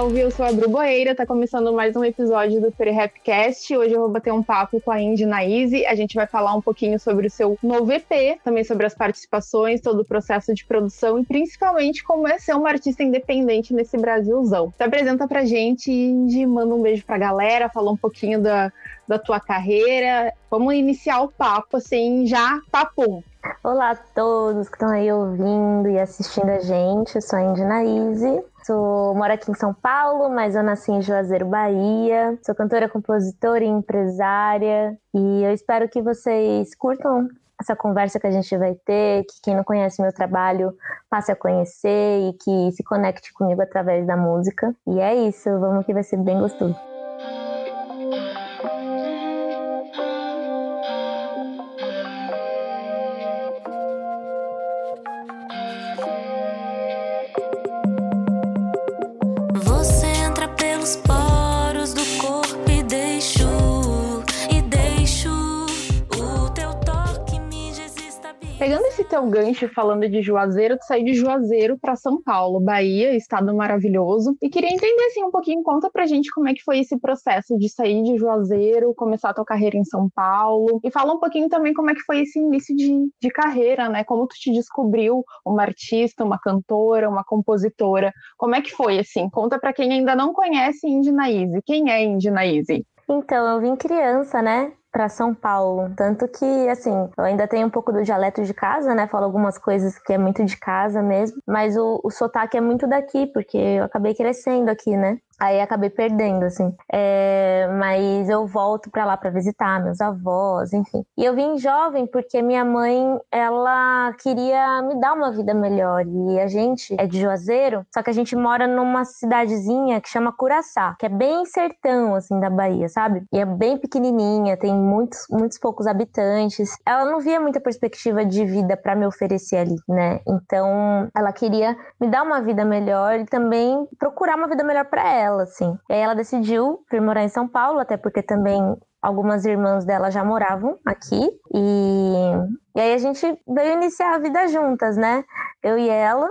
Salve! Eu sou a Bru Boeira, tá começando mais um episódio do Free Rapcast. Hoje eu vou bater um papo com a Indy Naise. A gente vai falar um pouquinho sobre o seu novo EP, também sobre as participações, todo o processo de produção e principalmente como é ser uma artista independente nesse Brasilzão. Se apresenta pra gente, Indy, manda um beijo pra galera, fala um pouquinho da, da tua carreira. Vamos iniciar o papo, assim, já papum. Olá a todos que estão aí ouvindo e assistindo a gente. Eu sou a Indy Naise, Sou, moro aqui em São Paulo, mas eu nasci em Juazeiro, Bahia. Sou cantora, compositora e empresária. E eu espero que vocês curtam essa conversa que a gente vai ter, que quem não conhece meu trabalho passe a conhecer e que se conecte comigo através da música. E é isso, vamos que vai ser bem gostoso. Teu gancho falando de Juazeiro, tu saiu de Juazeiro para São Paulo, Bahia, estado maravilhoso. E queria entender assim um pouquinho, conta pra gente como é que foi esse processo de sair de Juazeiro, começar a tua carreira em São Paulo. E fala um pouquinho também como é que foi esse início de, de carreira, né? Como tu te descobriu uma artista, uma cantora, uma compositora. Como é que foi assim? Conta para quem ainda não conhece Indy Naíse. Quem é Indy Naíse? Então, eu vim criança, né? Para São Paulo. Tanto que, assim, eu ainda tenho um pouco do dialeto de casa, né? Falo algumas coisas que é muito de casa mesmo. Mas o, o sotaque é muito daqui, porque eu acabei crescendo aqui, né? Aí acabei perdendo, assim. É, mas eu volto para lá para visitar meus avós, enfim. E eu vim jovem porque minha mãe, ela queria me dar uma vida melhor. E a gente é de Juazeiro, só que a gente mora numa cidadezinha que chama Curaçá, que é bem sertão, assim, da Bahia, sabe? E é bem pequenininha, tem muitos, muitos poucos habitantes. Ela não via muita perspectiva de vida para me oferecer ali, né? Então, ela queria me dar uma vida melhor e também procurar uma vida melhor para ela assim. E aí ela decidiu vir morar em São Paulo, até porque também algumas irmãs dela já moravam aqui. E, e aí a gente veio iniciar a vida juntas, né? Eu e ela,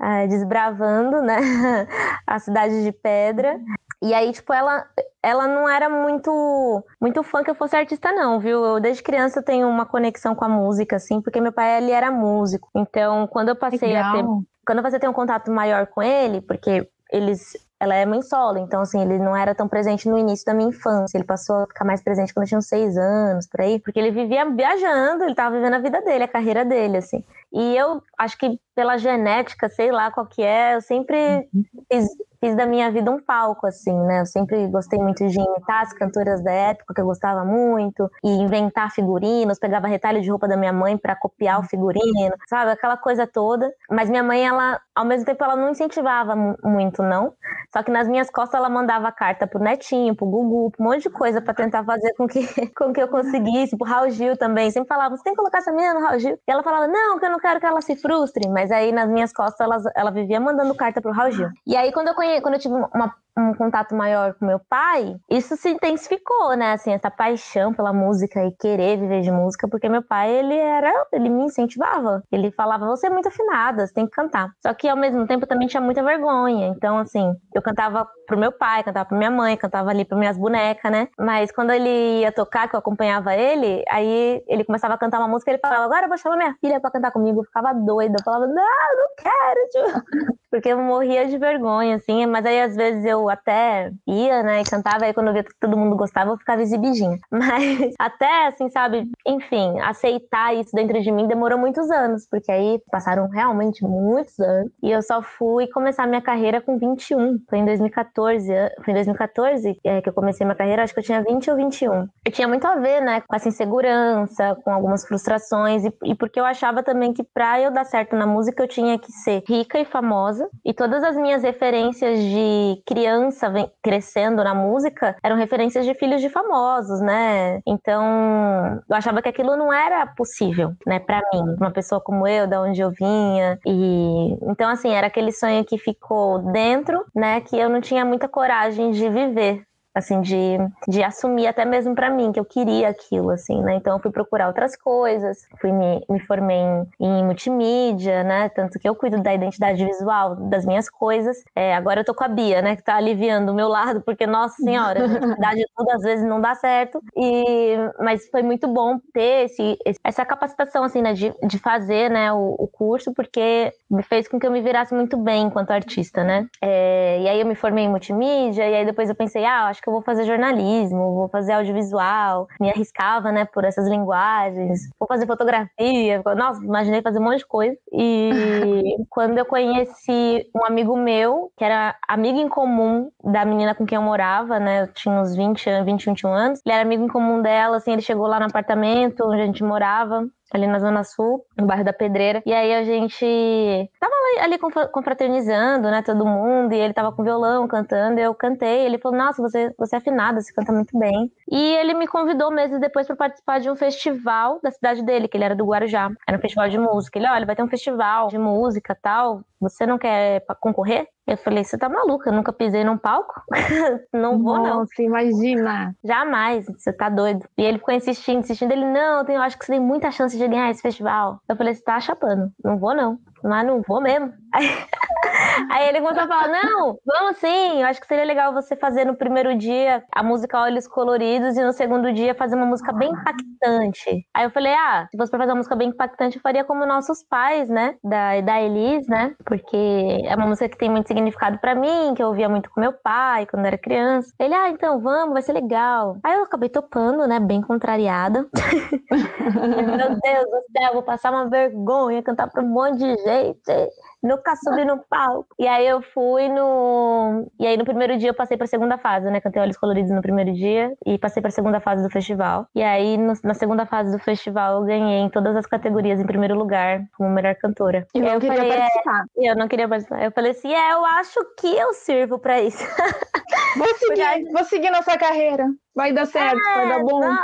é, desbravando, né? a cidade de Pedra. E aí, tipo, ela, ela não era muito muito fã que eu fosse artista, não, viu? Eu, desde criança, eu tenho uma conexão com a música, assim, porque meu pai, ele era músico. Então, quando eu passei Legal. a ter... Quando eu passei a ter um contato maior com ele, porque eles ela é mãe solo, então assim, ele não era tão presente no início da minha infância. Ele passou a ficar mais presente quando eu tinha uns seis anos, por aí, porque ele vivia viajando, ele tava vivendo a vida dele, a carreira dele, assim. E eu acho que pela genética, sei lá qual que é, eu sempre uhum. fiz, fiz da minha vida um palco, assim, né? Eu sempre gostei muito de imitar as cantoras da época, que eu gostava muito, e inventar figurinos, pegava retalho de roupa da minha mãe para copiar o figurino, sabe? Aquela coisa toda. Mas minha mãe, ela, ao mesmo tempo, ela não incentivava muito, não. Só que nas minhas costas ela mandava carta pro netinho, pro Gugu, pro um monte de coisa para tentar fazer com que, com que eu conseguisse, pro Raul Gil também. Sempre falava, você tem que colocar essa menina no Raul Gil. E ela falava, não, que eu não quero que ela se frustre. Mas aí nas minhas costas ela, ela vivia mandando carta pro Raul Gil. E aí quando eu, conhe... quando eu tive uma um contato maior com meu pai, isso se intensificou, né? Assim, essa paixão pela música e querer viver de música, porque meu pai, ele era, ele me incentivava. Ele falava: "Você é muito afinada, você tem que cantar". Só que ao mesmo tempo eu também tinha muita vergonha. Então, assim, eu cantava pro meu pai, cantava pra minha mãe, cantava ali para minhas bonecas, né? Mas quando ele ia tocar, que eu acompanhava ele, aí ele começava a cantar uma música, ele falava: "Agora eu vou chamar minha filha para cantar comigo". Eu ficava doida, eu falava: "Não, não quero". Tio. Porque eu morria de vergonha, assim, mas aí às vezes eu até ia, né, e cantava, aí quando eu via que todo mundo gostava, eu ficava exibidinha. Mas até, assim, sabe, enfim, aceitar isso dentro de mim demorou muitos anos, porque aí passaram realmente muitos anos, e eu só fui começar minha carreira com 21, foi em 2014, foi em 2014 é, que eu comecei minha carreira, acho que eu tinha 20 ou 21. E tinha muito a ver, né, com essa insegurança, com algumas frustrações, e, e porque eu achava também que pra eu dar certo na música eu tinha que ser rica e famosa, e todas as minhas referências de criança criança crescendo na música eram referências de filhos de famosos, né? Então, eu achava que aquilo não era possível, né, para mim, uma pessoa como eu, da onde eu vinha. E então assim, era aquele sonho que ficou dentro, né, que eu não tinha muita coragem de viver assim, de, de assumir até mesmo para mim que eu queria aquilo, assim, né? Então eu fui procurar outras coisas, fui me, me formei em, em multimídia, né? Tanto que eu cuido da identidade visual das minhas coisas. É, agora eu tô com a Bia, né? Que tá aliviando o meu lado, porque, nossa senhora, a identidade tudo às vezes não dá certo. E, mas foi muito bom ter esse, essa capacitação, assim, né? De, de fazer, né? O, o curso, porque fez com que eu me virasse muito bem enquanto artista, né? É, e aí eu me formei em multimídia, e aí depois eu pensei, ah, acho que eu vou fazer jornalismo, vou fazer audiovisual, me arriscava, né, por essas linguagens, vou fazer fotografia, nossa, imaginei fazer um monte de coisa. E quando eu conheci um amigo meu, que era amigo em comum da menina com quem eu morava, né, eu tinha uns 20, 20, 21 anos, ele era amigo em comum dela, assim, ele chegou lá no apartamento onde a gente morava, ali na Zona Sul, no bairro da Pedreira. E aí a gente tava ali confraternizando, né, todo mundo, e ele tava com violão cantando, eu cantei, ele falou, nossa, você, você é afinada, você canta muito bem. E ele me convidou meses depois para participar de um festival da cidade dele, que ele era do Guarujá. Era um festival de música. Ele, olha, vai ter um festival de música tal, você não quer concorrer? Eu falei, você tá maluca, eu nunca pisei num palco? não vou, Nossa, não. Nossa, imagina. Jamais, você tá doido. E ele ficou insistindo, insistindo. Ele, não, eu acho que você tem muita chance de ganhar esse festival. Eu falei, você tá chapando. Não vou, não mas não vou mesmo. Aí, ele começou a falar: não, vamos sim, eu acho que seria legal você fazer no primeiro dia a música Olhos Coloridos e no segundo dia fazer uma música bem impactante. Aí eu falei: ah, se fosse pra fazer uma música bem impactante, eu faria como nossos pais, né? Da, da Elis, né? Porque é uma música que tem muito significado para mim, que eu ouvia muito com meu pai quando era criança. Ele, ah, então vamos, vai ser legal. Aí eu acabei topando, né? Bem contrariada. meu Deus do céu, vou passar uma vergonha, cantar pra um monte de gente gente, nunca subi no palco. E aí eu fui no. E aí no primeiro dia eu passei pra segunda fase, né? Cantei Olhos Coloridos no primeiro dia e passei pra segunda fase do festival. E aí no, na segunda fase do festival eu ganhei em todas as categorias em primeiro lugar, como melhor cantora. E eu queria falei, participar. É... eu não queria participar. Eu falei assim: é, eu acho que eu sirvo pra isso. Vou seguir, vou seguir nossa carreira. Vai dar certo, é, vai dar bom. Não,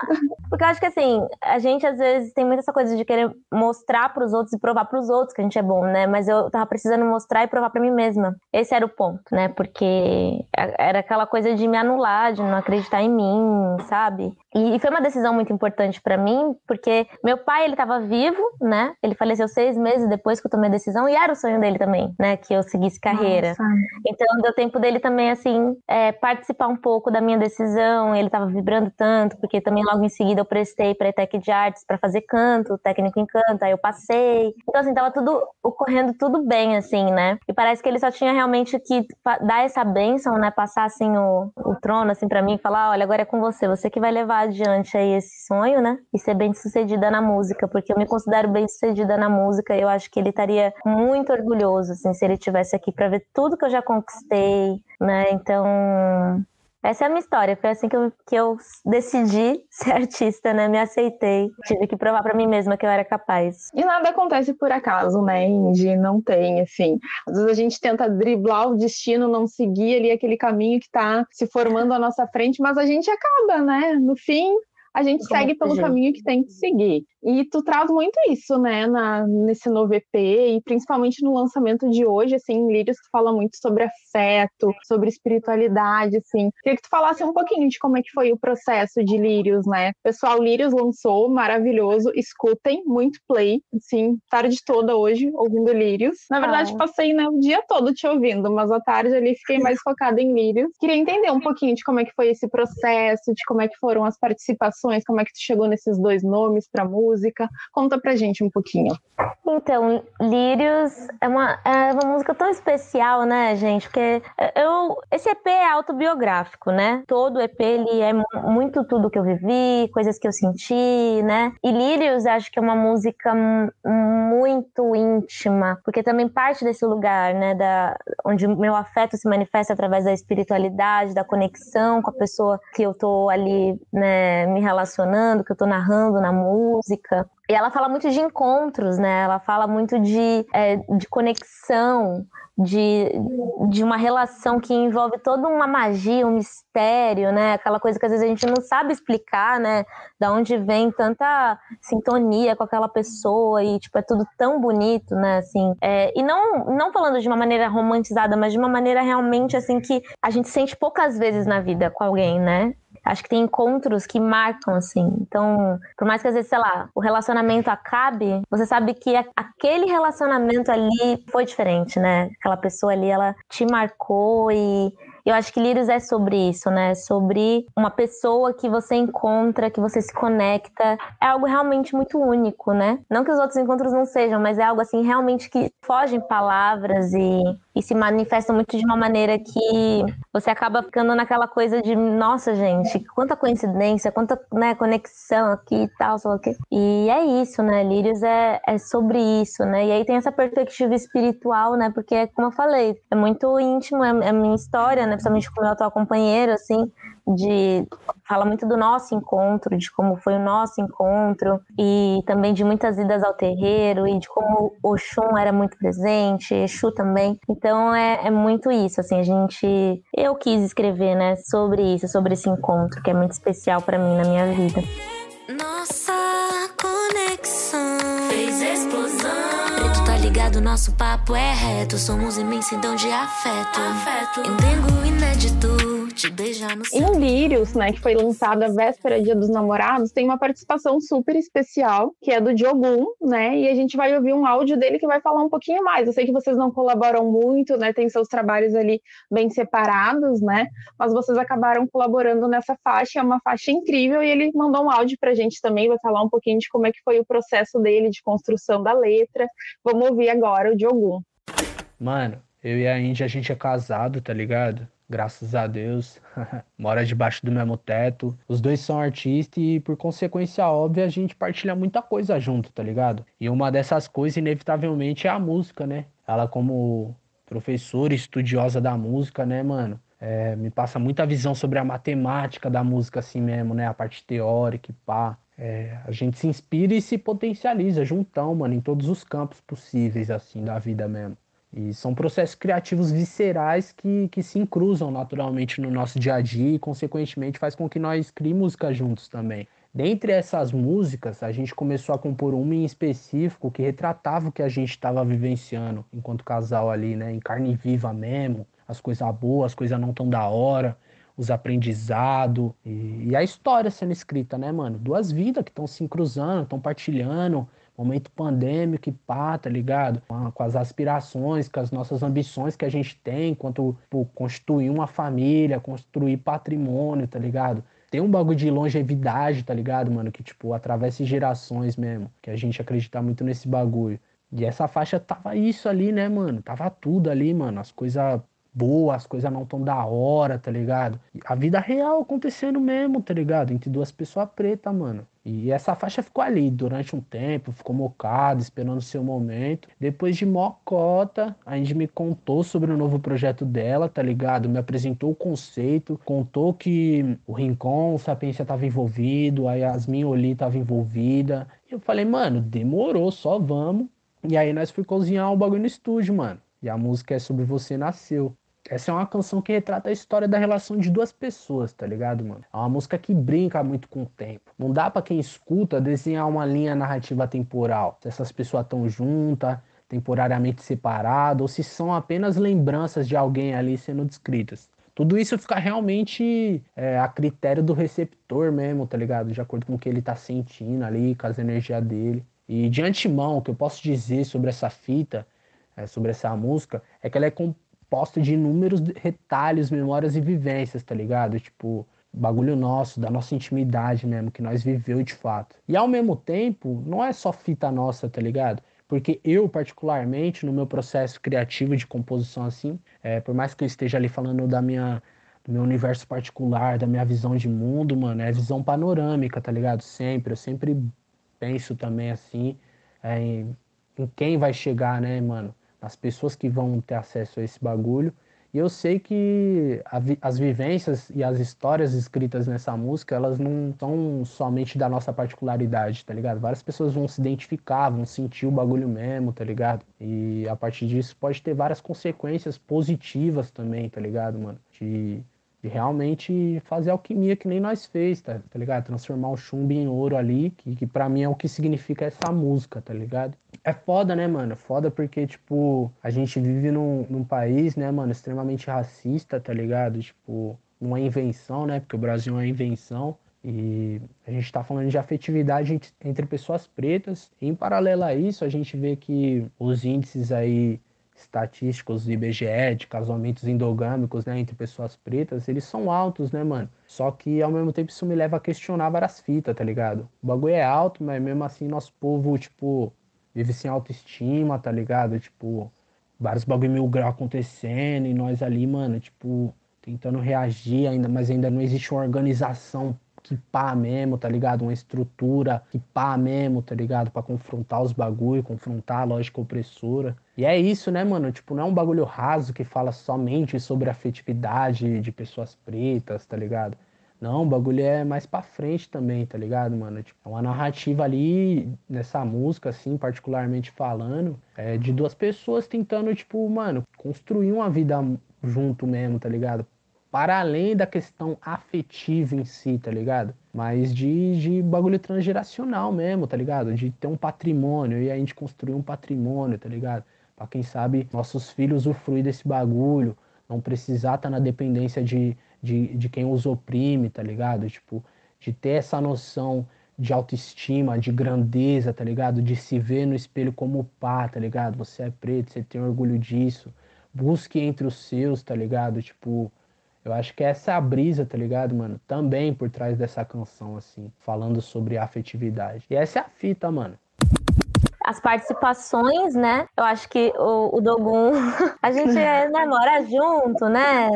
porque eu acho que assim, a gente às vezes tem muita essa coisa de querer mostrar para os outros e provar para os outros que a gente é bom, né? Mas eu tava precisando mostrar e provar para mim mesma. Esse era o ponto, né? Porque era aquela coisa de me anular, de não acreditar em mim, sabe? E foi uma decisão muito importante para mim, porque meu pai, ele tava vivo, né? Ele faleceu seis meses depois que eu tomei a decisão, e era o sonho dele também, né? Que eu seguisse carreira. Nossa. Então, deu tempo dele também, assim, é, participar um pouco da minha decisão. Ele tava vibrando tanto, porque também logo em seguida eu prestei para ETEC de Artes para fazer canto, técnico em canto, aí eu passei. Então, assim, tava tudo ocorrendo tudo bem, assim, né? E parece que ele só tinha realmente que dar essa bênção, né? Passar, assim, o, o trono, assim, para mim e falar: olha, agora é com você, você que vai levar adiante aí esse sonho, né? E ser bem sucedida na música, porque eu me considero bem sucedida na música. Eu acho que ele estaria muito orgulhoso, assim, se ele tivesse aqui para ver tudo que eu já conquistei, né? Então, essa é a minha história. Foi assim que eu, que eu decidi ser artista, né? Me aceitei. Tive que provar para mim mesma que eu era capaz. E nada acontece por acaso, né, Indy? Não tem, assim. Às vezes a gente tenta driblar o destino, não seguir ali aquele caminho que tá se formando à nossa frente, mas a gente acaba, né? No fim, a gente Como segue pelo caminho que tem que seguir. E tu traz muito isso, né, na, nesse novo EP, e principalmente no lançamento de hoje, assim, Lírios, tu fala muito sobre afeto, sobre espiritualidade, assim. Queria que tu falasse um pouquinho de como é que foi o processo de Lírios, né? Pessoal, Lírios lançou, maravilhoso, escutem, muito play, assim, tarde toda hoje, ouvindo Lírios. Na verdade, ah. passei né, o dia todo te ouvindo, mas à tarde ali fiquei mais focada em Lírios. Queria entender um pouquinho de como é que foi esse processo, de como é que foram as participações, como é que tu chegou nesses dois nomes para música, música. Conta pra gente um pouquinho. Então, Lírios é uma, é uma música tão especial, né, gente? Porque eu, esse EP é autobiográfico, né? Todo EP ele é muito tudo que eu vivi, coisas que eu senti, né? E Lírios acho que é uma música muito íntima, porque também parte desse lugar, né, da, onde meu afeto se manifesta através da espiritualidade, da conexão com a pessoa que eu tô ali, né, me relacionando, que eu tô narrando na música música. E ela fala muito de encontros, né? Ela fala muito de, é, de conexão, de, de uma relação que envolve toda uma magia, um mistério, né? Aquela coisa que às vezes a gente não sabe explicar, né? Da onde vem tanta sintonia com aquela pessoa e, tipo, é tudo tão bonito, né? Assim, é, e não, não falando de uma maneira romantizada, mas de uma maneira realmente, assim, que a gente sente poucas vezes na vida com alguém, né? Acho que tem encontros que marcam, assim. Então, por mais que às vezes, sei lá, o relacionamento acabe, você sabe que aquele relacionamento ali foi diferente, né? Aquela pessoa ali, ela te marcou e eu acho que Lírios é sobre isso, né? Sobre uma pessoa que você encontra, que você se conecta. É algo realmente muito único, né? Não que os outros encontros não sejam, mas é algo assim realmente que fogem palavras e, e se manifesta muito de uma maneira que você acaba ficando naquela coisa de, nossa, gente, quanta coincidência, quanta né, conexão aqui e tal, o quê. E é isso, né? Lírios é, é sobre isso, né? E aí tem essa perspectiva espiritual, né? Porque, como eu falei, é muito íntimo, é, é minha história, né? Né, principalmente com o meu atual companheiro, assim, de fala muito do nosso encontro, de como foi o nosso encontro e também de muitas idas ao terreiro e de como o Oxum era muito presente, Exu também. Então é, é muito isso, assim, a gente eu quis escrever, né, sobre isso, sobre esse encontro que é muito especial para mim na minha vida. Nossa ligado, nosso papo é reto. Somos imensidão de afeto. afeto. Endengo inédito te beijar no Em Lírios, né, que foi lançada a véspera Dia dos Namorados, tem uma participação super especial, que é do Diogun, né? E a gente vai ouvir um áudio dele que vai falar um pouquinho mais. Eu sei que vocês não colaboram muito, né? Tem seus trabalhos ali bem separados, né? Mas vocês acabaram colaborando nessa faixa, é uma faixa incrível, e ele mandou um áudio pra gente também, vai falar um pouquinho de como é que foi o processo dele de construção da letra. Vamos ouvir agora o Diogun. Mano, eu e a Índia, a gente é casado, tá ligado? Graças a Deus, mora debaixo do mesmo teto. Os dois são artistas e, por consequência óbvia, a gente partilha muita coisa junto, tá ligado? E uma dessas coisas, inevitavelmente, é a música, né? Ela, como professora estudiosa da música, né, mano? É, me passa muita visão sobre a matemática da música, assim mesmo, né? A parte teórica e pá. É, a gente se inspira e se potencializa juntão, mano, em todos os campos possíveis, assim, da vida mesmo. E são processos criativos viscerais que, que se cruzam naturalmente no nosso dia a dia e, consequentemente, faz com que nós criemos música juntos também. Dentre essas músicas, a gente começou a compor uma em específico que retratava o que a gente estava vivenciando enquanto casal ali, né? Em carne viva mesmo, as coisas boas, as coisas não tão da hora, os aprendizados e, e, a história sendo escrita, né, mano? Duas vidas que estão se cruzando, estão partilhando, momento pandêmico e pá, tá ligado? Com as aspirações, com as nossas ambições que a gente tem quanto pô, constituir uma família, construir patrimônio, tá ligado? Tem um bagulho de longevidade, tá ligado, mano? Que, tipo, atravessa gerações mesmo. Que a gente acredita muito nesse bagulho. E essa faixa tava isso ali, né, mano? Tava tudo ali, mano. As coisas boas, as coisas não tão da hora, tá ligado? A vida real acontecendo mesmo, tá ligado? Entre duas pessoas pretas, mano. E essa faixa ficou ali durante um tempo, ficou mocada, esperando o seu momento. Depois de mocota, a gente me contou sobre o novo projeto dela, tá ligado? Me apresentou o conceito, contou que o Rincon, o Sapiência tava envolvido, a Yasmin Oli tava envolvida. E eu falei, mano, demorou, só vamos. E aí nós fui cozinhar um bagulho no estúdio, mano. E a música é sobre você nasceu. Essa é uma canção que retrata a história da relação de duas pessoas, tá ligado, mano? É uma música que brinca muito com o tempo. Não dá para quem escuta desenhar uma linha narrativa temporal. Se essas pessoas estão juntas, temporariamente separadas, ou se são apenas lembranças de alguém ali sendo descritas. Tudo isso fica realmente é, a critério do receptor mesmo, tá ligado? De acordo com o que ele tá sentindo ali, com as energias dele. E de antemão, o que eu posso dizer sobre essa fita, é, sobre essa música, é que ela é composta de inúmeros retalhos, memórias e vivências, tá ligado? Tipo, bagulho nosso, da nossa intimidade mesmo, que nós viveu de fato. E ao mesmo tempo, não é só fita nossa, tá ligado? Porque eu, particularmente, no meu processo criativo de composição assim, é, por mais que eu esteja ali falando da minha, do meu universo particular, da minha visão de mundo, mano, é visão panorâmica, tá ligado? Sempre, eu sempre penso também assim, é, em, em quem vai chegar, né, mano? As pessoas que vão ter acesso a esse bagulho E eu sei que as vivências e as histórias escritas nessa música, elas não são somente da nossa particularidade, tá ligado? Várias pessoas vão se identificar, vão sentir o bagulho mesmo, tá ligado? E a partir disso pode ter várias consequências positivas também, tá ligado, mano? De de realmente fazer alquimia que nem nós fez, tá, tá ligado? Transformar o chumbo em ouro ali, que, que para mim é o que significa essa música, tá ligado? É foda, né, mano? Foda porque, tipo, a gente vive num, num país, né, mano, extremamente racista, tá ligado? Tipo, uma invenção, né? Porque o Brasil é uma invenção. E a gente está falando de afetividade entre pessoas pretas. Em paralelo a isso, a gente vê que os índices aí estatísticos do IBGE de casamentos endogâmicos, né, entre pessoas pretas, eles são altos, né, mano? Só que ao mesmo tempo isso me leva a questionar várias fitas, tá ligado? O bagulho é alto, mas mesmo assim nosso povo, tipo, vive sem autoestima, tá ligado? Tipo, vários bagulho mil grau acontecendo e nós ali, mano, tipo, tentando reagir ainda, mas ainda não existe uma organização que pá mesmo, tá ligado? Uma estrutura que pá mesmo, tá ligado? Para confrontar os bagulho, confrontar a lógica opressora. E é isso, né, mano? Tipo, não é um bagulho raso que fala somente sobre a afetividade de pessoas pretas, tá ligado? Não, o bagulho é mais pra frente também, tá ligado, mano? Tipo, é uma narrativa ali, nessa música, assim, particularmente falando, é de duas pessoas tentando, tipo, mano, construir uma vida junto mesmo, tá ligado? para além da questão afetiva em si, tá ligado? Mas de, de bagulho transgeracional mesmo, tá ligado? De ter um patrimônio e a gente construir um patrimônio, tá ligado? Para quem sabe nossos filhos usufruir desse bagulho, não precisar estar tá na dependência de, de, de quem os oprime, tá ligado? Tipo, de ter essa noção de autoestima, de grandeza, tá ligado? De se ver no espelho como pá, tá ligado? Você é preto, você tem orgulho disso. Busque entre os seus, tá ligado? Tipo, eu acho que essa é a brisa, tá ligado, mano? Também por trás dessa canção, assim, falando sobre afetividade. E essa é a fita, mano. As participações, né? Eu acho que o, o Dogum, a gente é, né, mora junto, né?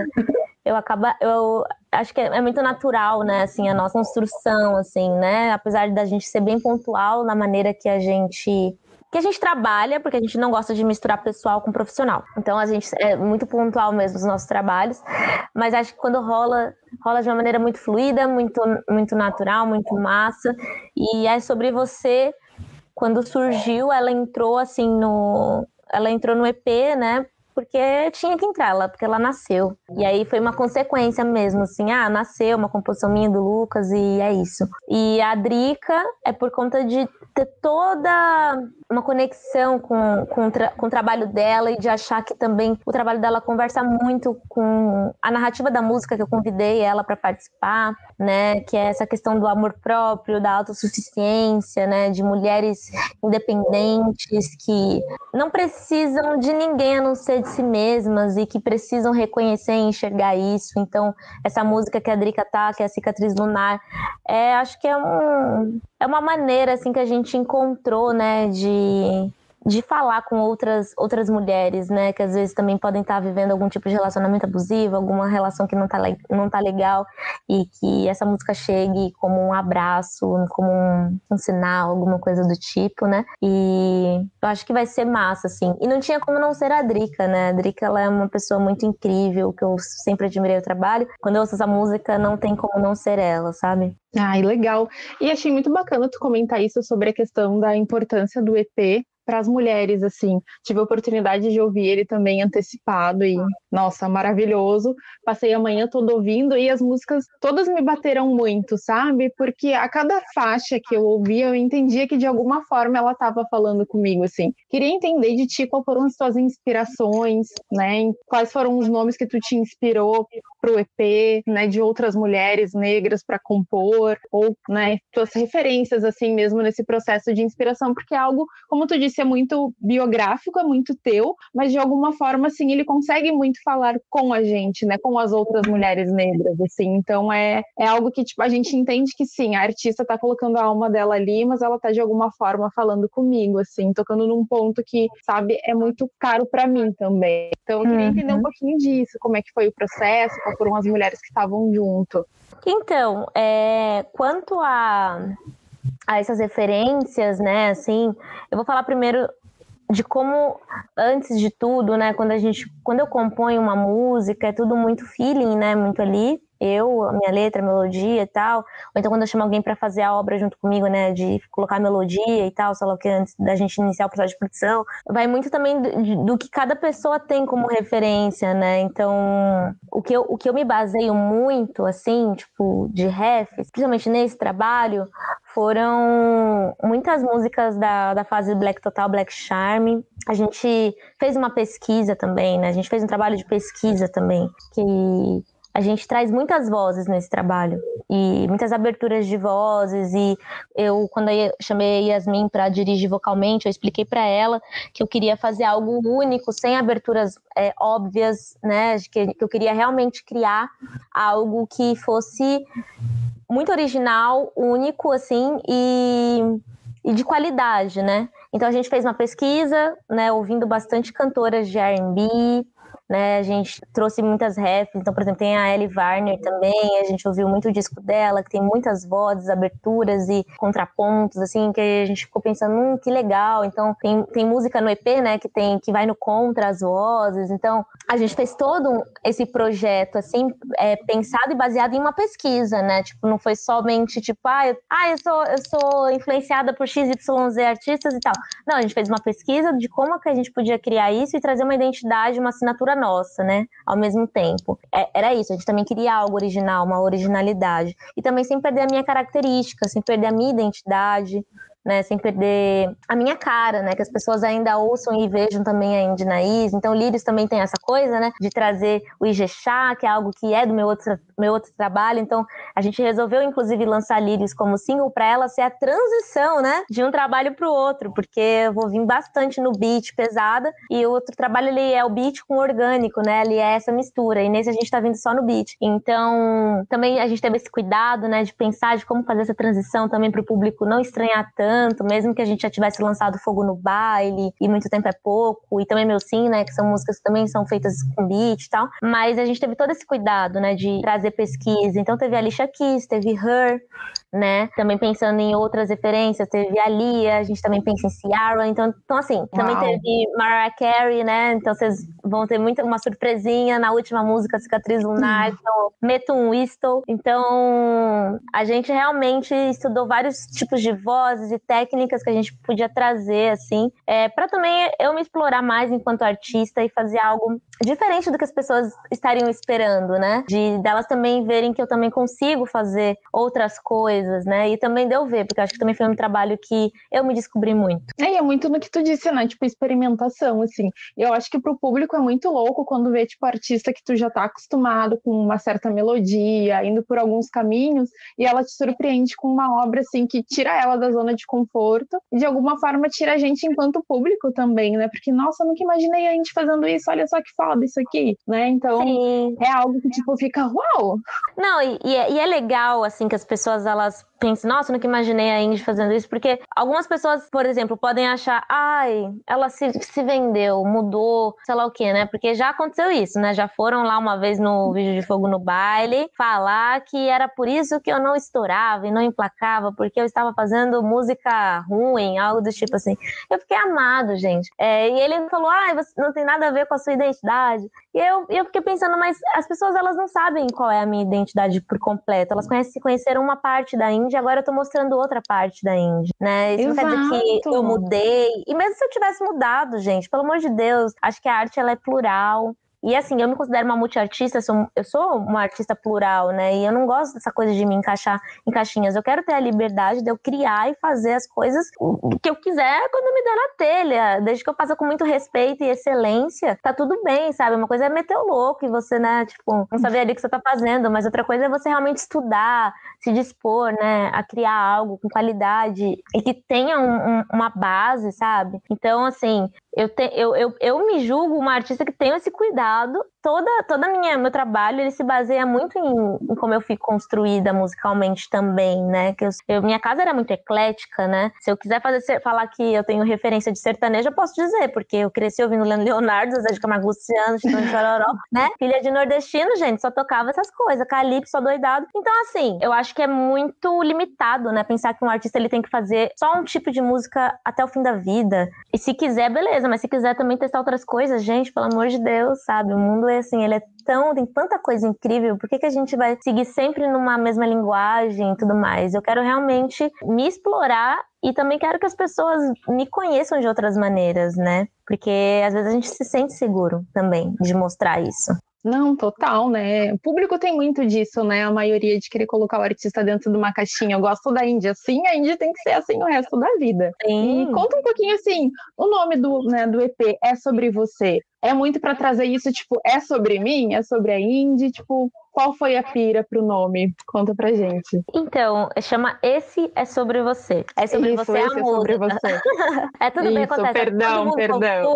Eu acaba, eu acho que é, é muito natural, né? Assim, a nossa construção, assim, né? Apesar da gente ser bem pontual na maneira que a gente que a gente trabalha, porque a gente não gosta de misturar pessoal com profissional. Então a gente é muito pontual mesmo nos nossos trabalhos, mas acho que quando rola, rola de uma maneira muito fluida, muito, muito natural, muito massa. E é sobre você. Quando surgiu, ela entrou assim no. Ela entrou no EP, né? Porque tinha que entrar ela, porque ela nasceu. E aí foi uma consequência mesmo, assim, ah, nasceu uma composição minha do Lucas e é isso. E a Drica é por conta de ter toda uma conexão com, com, tra com o trabalho dela e de achar que também o trabalho dela conversa muito com a narrativa da música que eu convidei ela para participar, né? Que é essa questão do amor próprio, da autossuficiência, né? De mulheres independentes que não precisam de ninguém a não ser de si mesmas e que precisam reconhecer e enxergar isso. Então, essa música que a Drica tá, que é a Cicatriz Lunar, é, acho que é um é uma maneira assim que a gente encontrou, né, de de falar com outras, outras mulheres, né, que às vezes também podem estar vivendo algum tipo de relacionamento abusivo, alguma relação que não tá, não tá legal, e que essa música chegue como um abraço, como um, um sinal, alguma coisa do tipo, né, e eu acho que vai ser massa, assim. E não tinha como não ser a Drica, né, a Drica, ela é uma pessoa muito incrível, que eu sempre admirei o trabalho. Quando eu ouço essa música, não tem como não ser ela, sabe? Ai, legal. E achei muito bacana tu comentar isso sobre a questão da importância do EP para as mulheres, assim. Tive a oportunidade de ouvir ele também antecipado e, nossa, maravilhoso. Passei a manhã toda ouvindo e as músicas todas me bateram muito, sabe? Porque a cada faixa que eu ouvia, eu entendia que de alguma forma ela estava falando comigo, assim. Queria entender de ti quais foram as tuas inspirações, né? Quais foram os nomes que tu te inspirou pro EP, né, de outras mulheres negras para compor ou, né, tuas referências assim mesmo nesse processo de inspiração, porque é algo, como tu disse, é muito biográfico, é muito teu, mas de alguma forma, assim, ele consegue muito falar com a gente, né? Com as outras mulheres negras, assim. Então é, é algo que, tipo, a gente entende que sim, a artista tá colocando a alma dela ali, mas ela tá de alguma forma falando comigo, assim, tocando num ponto que, sabe, é muito caro para mim também. Então eu queria uhum. entender um pouquinho disso, como é que foi o processo, qual foram as mulheres que estavam junto. Então, é, quanto a a essas referências, né? Assim, eu vou falar primeiro de como antes de tudo, né, quando a gente, quando eu componho uma música, é tudo muito feeling, né, muito ali eu, a minha letra, a melodia e tal. Ou então quando eu chamo alguém para fazer a obra junto comigo, né, de colocar a melodia e tal, sei lá o que, antes da gente iniciar o processo de produção, vai muito também do, do, que cada pessoa tem como referência, né? Então, o que eu, o que eu me baseio muito, assim, tipo, de refs, principalmente nesse trabalho, foram muitas músicas da, da fase Black Total, Black Charm. A gente fez uma pesquisa também, né? A gente fez um trabalho de pesquisa também, que a gente traz muitas vozes nesse trabalho. E muitas aberturas de vozes. E eu quando eu chamei a Yasmin para dirigir vocalmente eu expliquei para ela que eu queria fazer algo único sem aberturas é, óbvias né? Que, que eu queria realmente criar algo que fosse muito original único assim e, e de qualidade né? Então a gente fez uma pesquisa né? Ouvindo bastante cantoras de R&B né? A gente trouxe muitas refs, então, por exemplo, tem a Ellie Varner também, a gente ouviu muito o disco dela, que tem muitas vozes, aberturas e contrapontos, assim, que a gente ficou pensando, hum, que legal. Então, tem, tem música no EP, né, que tem que vai no contra as vozes. Então, a gente fez todo esse projeto, assim, é, pensado e baseado em uma pesquisa, né? Tipo, não foi somente, tipo, ah, eu, ah, eu, sou, eu sou influenciada por XYZ artistas e tal. Não, a gente fez uma pesquisa de como que a gente podia criar isso e trazer uma identidade, uma assinatura nossa, né? Ao mesmo tempo. É, era isso, a gente também queria algo original, uma originalidade. E também sem perder a minha característica, sem perder a minha identidade né, sem perder a minha cara, né, que as pessoas ainda ouçam e vejam também a Indinaís. Então, Lírios também tem essa coisa, né, de trazer o Ijexá, que é algo que é do meu outro, meu outro trabalho. Então, a gente resolveu, inclusive, lançar Lírios como single para ela ser a transição, né, de um trabalho para o outro, porque eu vou vir bastante no beat pesada e o outro trabalho ele é o beat com orgânico, né, ele é essa mistura. E nesse a gente está vindo só no beat. Então, também a gente teve esse cuidado, né, de pensar de como fazer essa transição também para o público não estranhar tanto tanto, mesmo que a gente já tivesse lançado Fogo no Baile e Muito Tempo é Pouco, e também Meu Sim, né, que são músicas que também são feitas com beat e tal, mas a gente teve todo esse cuidado, né, de trazer pesquisa. Então teve a Alicia Keys, teve Her, né? Também pensando em outras referências, teve a Lia, a gente também pensa em Ciara, então, então assim, Uau. também teve Mariah Carey, né? Então vocês vão ter muita uma surpresinha na última música Cicatriz Lunar, hum. então Meto um Whistle. Então, a gente realmente estudou vários tipos de vozes e técnicas que a gente podia trazer assim, é, para também eu me explorar mais enquanto artista e fazer algo diferente do que as pessoas estariam esperando, né? De delas também verem que eu também consigo fazer outras coisas, né? E também deu ver, porque acho que também foi um trabalho que eu me descobri muito. É, e é muito no que tu disse, né? Tipo, experimentação, assim. Eu acho que pro público é muito louco quando vê, tipo, artista que tu já tá acostumado com uma certa melodia, indo por alguns caminhos, e ela te surpreende com uma obra, assim, que tira ela da zona de e, de alguma forma, tira a gente enquanto público também, né? Porque, nossa, eu nunca imaginei a gente fazendo isso, olha só que foda isso aqui, né? Então Sim. é algo que tipo fica uau! Não, e, e, é, e é legal assim que as pessoas elas pense, nossa, nunca imaginei a Indy fazendo isso, porque algumas pessoas, por exemplo, podem achar, ai, ela se, se vendeu, mudou, sei lá o que, né? Porque já aconteceu isso, né? Já foram lá uma vez no vídeo de fogo no baile falar que era por isso que eu não estourava e não emplacava, porque eu estava fazendo música ruim, algo do tipo assim. Eu fiquei amado, gente. É, e ele falou, ai, você não tem nada a ver com a sua identidade. E eu, eu fiquei pensando, mas as pessoas elas não sabem qual é a minha identidade por completo. Elas conhecem, conheceram uma parte da Indy, agora eu tô mostrando outra parte da Indy, né? Isso Exato. não quer dizer que eu mudei. E mesmo se eu tivesse mudado, gente, pelo amor de Deus, acho que a arte ela é plural. E assim, eu me considero uma multiartista, sou, eu sou uma artista plural, né? E eu não gosto dessa coisa de me encaixar em caixinhas. Eu quero ter a liberdade de eu criar e fazer as coisas que eu quiser quando me der na telha. Desde que eu faça com muito respeito e excelência, tá tudo bem, sabe? Uma coisa é meter o louco e você, né, tipo, não saber ali o que você tá fazendo, mas outra coisa é você realmente estudar, se dispor, né, a criar algo com qualidade e que tenha um, um, uma base, sabe? Então, assim, eu, te, eu, eu, eu me julgo uma artista que tem esse cuidado toda toda minha meu trabalho ele se baseia muito em, em como eu fui construída musicalmente também, né? Que eu, eu, minha casa era muito eclética, né? Se eu quiser fazer falar que eu tenho referência de sertanejo, eu posso dizer, porque eu cresci ouvindo Leonardo, Zé de Camargo Luciano, Chitão Chororó, né? Filha de nordestino, gente, só tocava essas coisas, calypso, doidado. Então, assim, eu acho que é muito limitado, né? Pensar que um artista ele tem que fazer só um tipo de música até o fim da vida. E se quiser, beleza, mas se quiser também testar outras coisas, gente, pelo amor de Deus, sabe? O mundo é assim, ele é tão, tem tanta coisa incrível, por que, que a gente vai seguir sempre numa mesma linguagem e tudo mais? Eu quero realmente me explorar e também quero que as pessoas me conheçam de outras maneiras, né? Porque às vezes a gente se sente seguro também de mostrar isso. Não, total, né? O público tem muito disso, né? A maioria de querer colocar o artista dentro de uma caixinha. Eu gosto da Índia assim, a Índia tem que ser assim o resto da vida. Sim. E conta um pouquinho assim, o nome do, né, do EP é sobre você. É muito para trazer isso, tipo, é sobre mim, é sobre a Indy, tipo, qual foi a pira pro nome? Conta pra gente. Então, chama Esse é sobre você. É sobre isso, você esse é sobre você. é tudo bem, acontece. Perdão, perdão.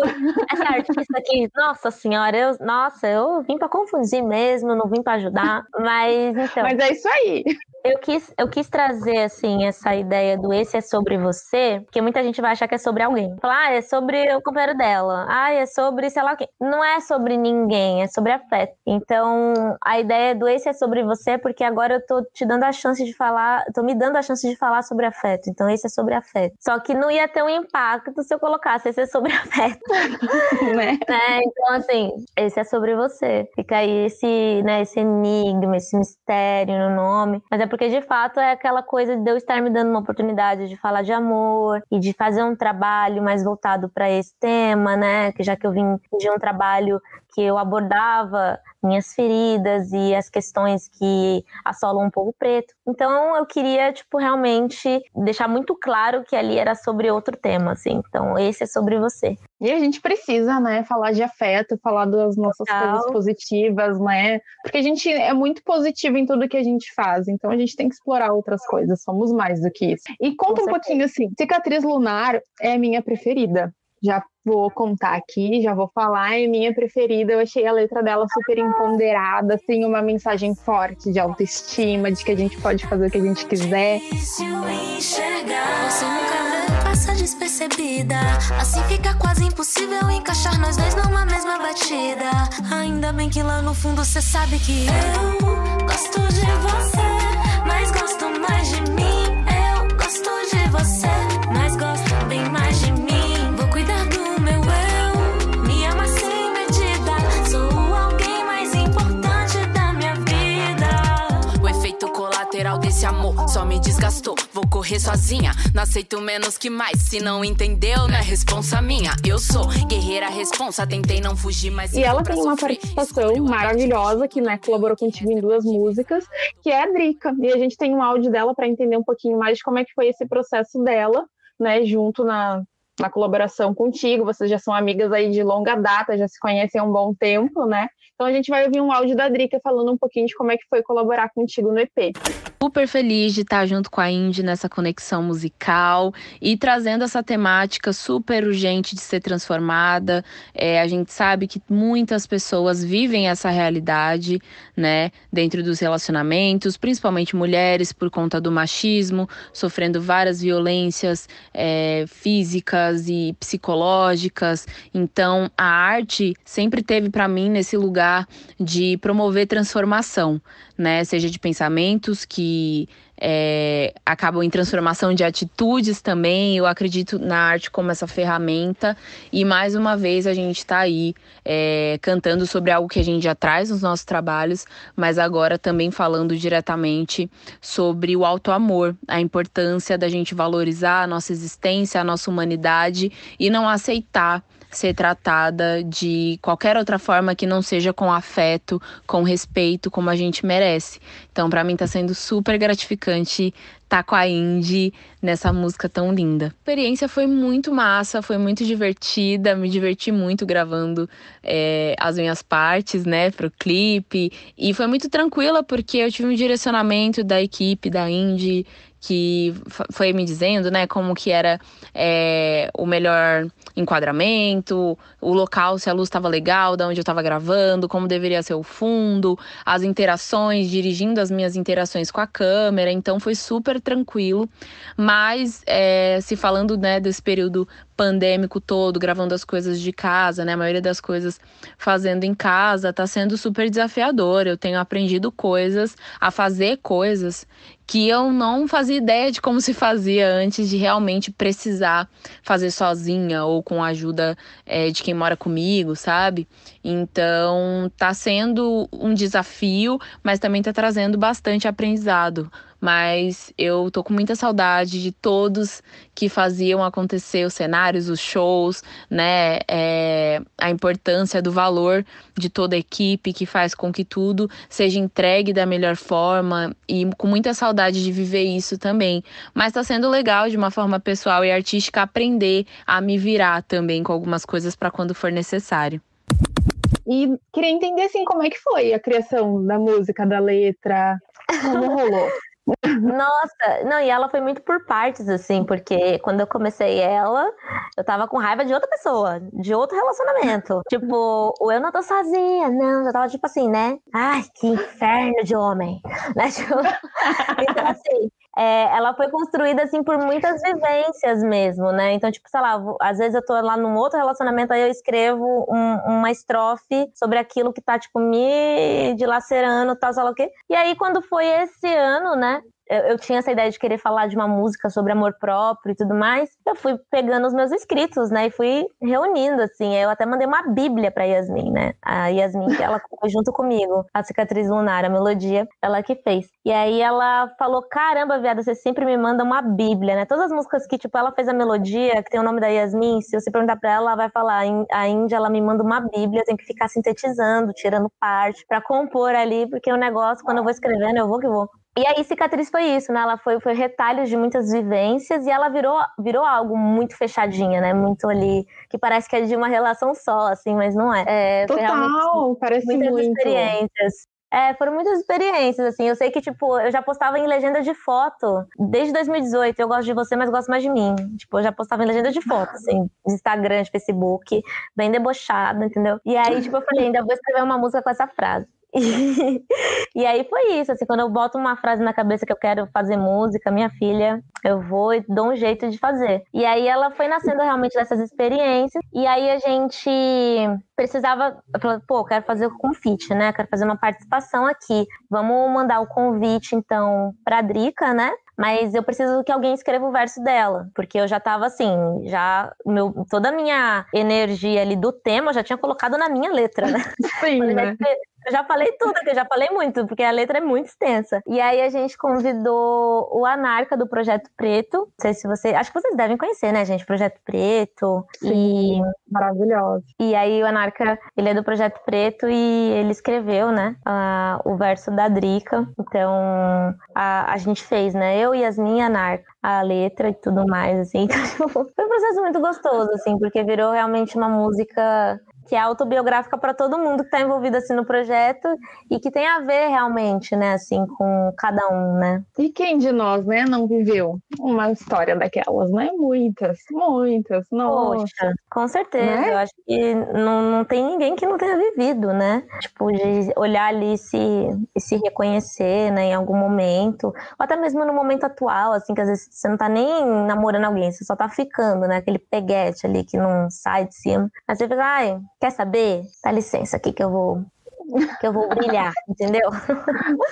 Essa artista aqui, nossa senhora, eu, nossa, eu vim pra confundir mesmo, não vim pra ajudar. Mas então. Mas é isso aí. Eu quis, eu quis trazer, assim, essa ideia do esse é sobre você, porque muita gente vai achar que é sobre alguém. Falar, ah, é sobre o companheiro dela. Ah, é sobre sei lá Não é sobre ninguém, é sobre afeto. Então, a ideia do esse é sobre você, porque agora eu tô te dando a chance de falar, tô me dando a chance de falar sobre afeto. Então, esse é sobre afeto. Só que não ia ter um impacto se eu colocasse esse é sobre afeto. né? né? Então, assim, esse é sobre você. Fica aí esse, né, esse enigma, esse mistério no nome. Mas é porque de fato é aquela coisa de eu estar me dando uma oportunidade de falar de amor e de fazer um trabalho mais voltado para esse tema, né? Que já que eu vim de um trabalho que eu abordava minhas feridas e as questões que assolam um povo preto. Então eu queria, tipo, realmente deixar muito claro que ali era sobre outro tema, assim. Então esse é sobre você. E a gente precisa, né, falar de afeto, falar das nossas coisas positivas, né? Porque a gente é muito positivo em tudo que a gente faz, então a gente tem que explorar outras coisas, somos mais do que isso. E conta um pouquinho assim, cicatriz lunar é minha preferida já vou contar aqui, já vou falar, é minha preferida. Eu achei a letra dela super empoderada, assim, uma mensagem forte de autoestima, de que a gente pode fazer o que a gente quiser. Você nunca vê, passa despercebida. Assim fica quase impossível encaixar nós dois numa mesma batida. Ainda bem que lá no fundo você sabe que eu gosto de você, mas gosto mais de mim. Esse amor só me desgastou. Vou correr sozinha, não aceito menos que mais. Se não entendeu, não é responsa minha. Eu sou guerreira responsa, tentei não fugir, mas. E ela tem uma participação maravilhosa que né, colaborou contigo em duas músicas, que é a Drica. E a gente tem um áudio dela para entender um pouquinho mais de como é que foi esse processo dela, né, junto na, na colaboração contigo. Vocês já são amigas aí de longa data, já se conhecem há um bom tempo, né? Então a gente vai ouvir um áudio da Drica falando um pouquinho de como é que foi colaborar contigo no EP. Super feliz de estar junto com a Indy nessa conexão musical e trazendo essa temática super urgente de ser transformada. É, a gente sabe que muitas pessoas vivem essa realidade, né, dentro dos relacionamentos, principalmente mulheres, por conta do machismo, sofrendo várias violências é, físicas e psicológicas. Então, a arte sempre teve para mim nesse lugar lugar de promover transformação, né? Seja de pensamentos que é, acabam em transformação de atitudes também. Eu acredito na arte como essa ferramenta. E mais uma vez a gente está aí é, cantando sobre algo que a gente já traz nos nossos trabalhos, mas agora também falando diretamente sobre o auto-amor, a importância da gente valorizar a nossa existência, a nossa humanidade e não aceitar ser tratada de qualquer outra forma que não seja com afeto, com respeito, como a gente merece. Então, para mim está sendo super gratificante tá com a Indy nessa música tão linda. A experiência foi muito massa, foi muito divertida, me diverti muito gravando é, as minhas partes, né, pro clipe. E foi muito tranquila porque eu tive um direcionamento da equipe da Indy que foi me dizendo, né, como que era é, o melhor enquadramento, o local, se a luz estava legal, da onde eu estava gravando, como deveria ser o fundo, as interações, dirigindo as minhas interações com a câmera, então foi super tranquilo. Mas é, se falando, né, desse período pandêmico todo, gravando as coisas de casa, né? A maioria das coisas fazendo em casa, tá sendo super desafiador. Eu tenho aprendido coisas, a fazer coisas que eu não fazia ideia de como se fazia antes de realmente precisar fazer sozinha ou com a ajuda é, de quem mora comigo, sabe? Então tá sendo um desafio, mas também tá trazendo bastante aprendizado mas eu tô com muita saudade de todos que faziam acontecer os cenários, os shows, né? É, a importância do valor de toda a equipe que faz com que tudo seja entregue da melhor forma e com muita saudade de viver isso também. Mas tá sendo legal de uma forma pessoal e artística aprender a me virar também com algumas coisas para quando for necessário. E queria entender assim como é que foi a criação da música, da letra, como rolou. Nossa, não, e ela foi muito por partes, assim, porque quando eu comecei ela, eu tava com raiva de outra pessoa, de outro relacionamento. Tipo, o eu não tô sozinha, não, eu tava tipo assim, né? Ai, que inferno de homem, né? Tipo, então, assim, é, ela foi construída assim por muitas vivências mesmo, né? Então, tipo, sei lá, às vezes eu tô lá num outro relacionamento, aí eu escrevo um, uma estrofe sobre aquilo que tá, tipo, me dilacerando, tal, sei lá o quê. E aí, quando foi esse ano, né? Eu, eu, tinha essa ideia de querer falar de uma música sobre amor próprio e tudo mais, eu fui pegando os meus escritos, né? E fui reunindo, assim. Eu até mandei uma bíblia pra Yasmin, né? A Yasmin, ela foi junto comigo, a cicatriz lunar, a melodia, ela que fez. E aí ela falou: caramba, viada, você sempre me manda uma bíblia, né? Todas as músicas que, tipo, ela fez a melodia, que tem o nome da Yasmin, se você perguntar pra ela, ela vai falar: a Índia, ela me manda uma bíblia, eu tenho que ficar sintetizando, tirando parte, pra compor ali, porque o negócio, quando eu vou escrevendo, eu vou que vou. E aí, cicatriz foi isso, né? Ela foi, foi retalhos de muitas vivências e ela virou, virou algo muito fechadinha, né? Muito ali, que parece que é de uma relação só, assim, mas não é. é Total, parece muitas muito. experiências. É, foram muitas experiências, assim. Eu sei que, tipo, eu já postava em legenda de foto desde 2018. Eu gosto de você, mas gosto mais de mim. Tipo, eu já postava em legenda de foto, assim, de Instagram, de Facebook, bem debochada, entendeu? E aí, tipo, eu falei, ainda vou escrever uma música com essa frase. E, aí foi isso, assim, quando eu boto uma frase na cabeça que eu quero fazer música, minha filha, eu vou e dou um jeito de fazer. E aí ela foi nascendo realmente dessas experiências, e aí a gente precisava, pô, quero fazer o convite, né? Quero fazer uma participação aqui. Vamos mandar o convite, então, pra Drica, né? mas eu preciso que alguém escreva o verso dela, porque eu já tava assim, já meu, toda a minha energia ali do tema eu já tinha colocado na minha letra, né? Sim, né? Eu já falei tudo, que eu já falei muito, porque a letra é muito extensa. E aí a gente convidou o Anarca do Projeto Preto. Não sei se você. Acho que vocês devem conhecer, né, gente? Projeto Preto. Sim, e... maravilhoso. E aí o Anarca, ele é do Projeto Preto e ele escreveu, né, a, o verso da Drica. Então a, a gente fez, né? Eu, Yasmin e Anarca, a letra e tudo mais, assim. Então, foi um processo muito gostoso, assim, porque virou realmente uma música que é autobiográfica para todo mundo que está envolvido assim no projeto e que tem a ver realmente, né, assim, com cada um, né? E quem de nós, né, não viveu uma história daquelas, né? Muitas, muitas, nossa. Poxa, com certeza, né? eu acho que não, não tem ninguém que não tenha vivido, né? Tipo, de olhar ali e se, e se reconhecer, né, em algum momento, ou até mesmo no momento atual, assim, que às vezes você não tá nem namorando alguém, você só tá ficando, né, aquele peguete ali que não sai de cima. Aí você fica, ai, Quer saber? Dá licença aqui que eu vou que eu vou brilhar, entendeu?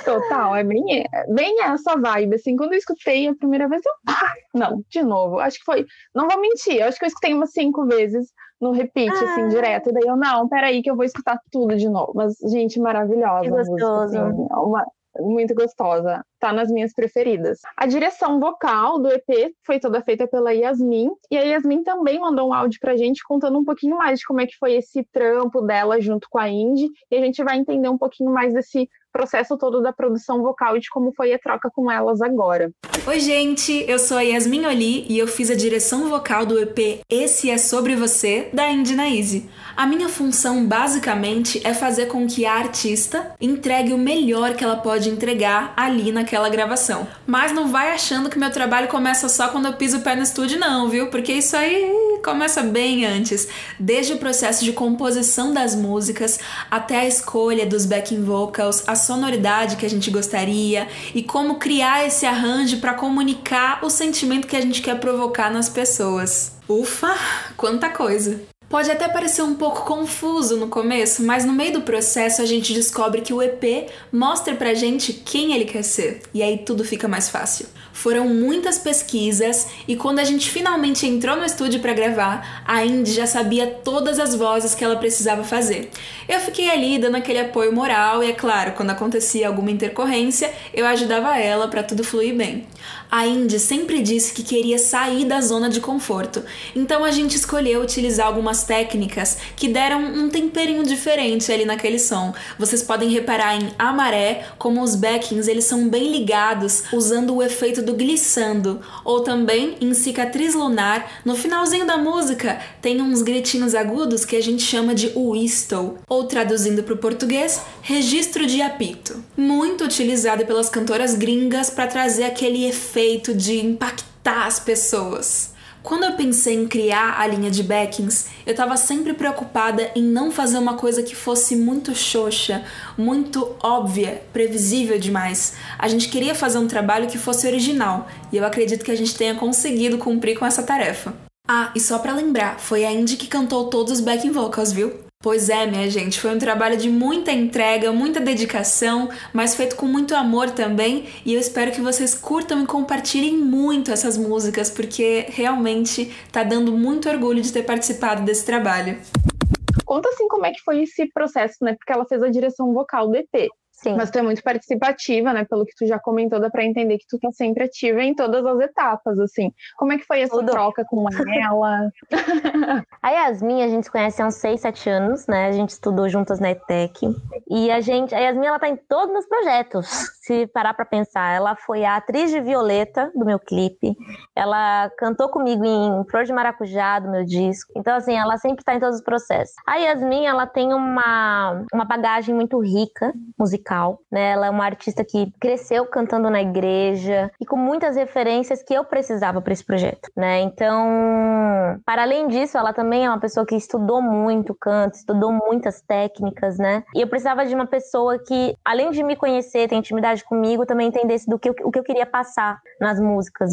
Total, é bem, bem essa vibe. Assim, quando eu escutei a primeira vez, eu. Ah, não, de novo. Acho que foi. Não vou mentir, acho que eu escutei umas cinco vezes no repeat, assim, ah. assim, direto. Daí eu, não, peraí, que eu vou escutar tudo de novo. Mas, gente, maravilhosa. Que gostoso. Música, assim, uma, muito gostosa. Tá nas minhas preferidas. A direção vocal do EP foi toda feita pela Yasmin, e a Yasmin também mandou um áudio pra gente contando um pouquinho mais de como é que foi esse trampo dela junto com a Indy, e a gente vai entender um pouquinho mais desse processo todo da produção vocal e de como foi a troca com elas agora. Oi, gente, eu sou a Yasmin Oli e eu fiz a direção vocal do EP Esse é Sobre Você, da Indy Easy. A minha função, basicamente, é fazer com que a artista entregue o melhor que ela pode entregar ali naquela gravação. Mas não vai achando que meu trabalho começa só quando eu piso o pé no estúdio, não, viu? Porque isso aí começa bem antes. Desde o processo de composição das músicas até a escolha dos backing vocals, a sonoridade que a gente gostaria e como criar esse arranjo para comunicar o sentimento que a gente quer provocar nas pessoas. Ufa, quanta coisa! Pode até parecer um pouco confuso no começo, mas no meio do processo a gente descobre que o EP mostra pra gente quem ele quer ser, e aí tudo fica mais fácil. Foram muitas pesquisas e quando a gente finalmente entrou no estúdio para gravar, a Indy já sabia todas as vozes que ela precisava fazer. Eu fiquei ali dando aquele apoio moral e é claro, quando acontecia alguma intercorrência, eu ajudava ela para tudo fluir bem. A Indy sempre disse que queria sair da zona de conforto, então a gente escolheu utilizar algumas técnicas que deram um temperinho diferente ali naquele som. Vocês podem reparar em A Maré, como os backings eles são bem ligados, usando o efeito do glissando, ou também em Cicatriz Lunar, no finalzinho da música tem uns gritinhos agudos que a gente chama de whistle, ou traduzindo para o português, registro de apito. Muito utilizado pelas cantoras gringas para trazer aquele efeito de impactar as pessoas. Quando eu pensei em criar a linha de backings, eu estava sempre preocupada em não fazer uma coisa que fosse muito xoxa, muito óbvia, previsível demais. A gente queria fazer um trabalho que fosse original, e eu acredito que a gente tenha conseguido cumprir com essa tarefa. Ah, e só para lembrar, foi a Indy que cantou todos os backing vocals, viu? Pois é, minha gente, foi um trabalho de muita entrega, muita dedicação, mas feito com muito amor também, e eu espero que vocês curtam e compartilhem muito essas músicas, porque realmente tá dando muito orgulho de ter participado desse trabalho. Conta assim como é que foi esse processo, né? Porque ela fez a direção vocal do EP. Sim. Mas tu é muito participativa, né? Pelo que tu já comentou, dá pra entender que tu tá sempre ativa em todas as etapas, assim. Como é que foi essa Tudo. troca com ela? a Yasmin, a gente se conhece há uns 6, 7 anos, né? A gente estudou juntas na ETEC. E a gente, a Yasmin, ela tá em todos os projetos. Se parar pra pensar, ela foi a atriz de Violeta do meu clipe. Ela cantou comigo em Flor de Maracujá do meu disco. Então, assim, ela sempre tá em todos os processos. A Yasmin, ela tem uma, uma bagagem muito rica musical musical, né? Ela é uma artista que cresceu cantando na igreja e com muitas referências que eu precisava para esse projeto, né? Então, para além disso, ela também é uma pessoa que estudou muito canto, estudou muitas técnicas, né? E eu precisava de uma pessoa que, além de me conhecer, ter intimidade comigo, também entendesse do que o que eu queria passar nas músicas,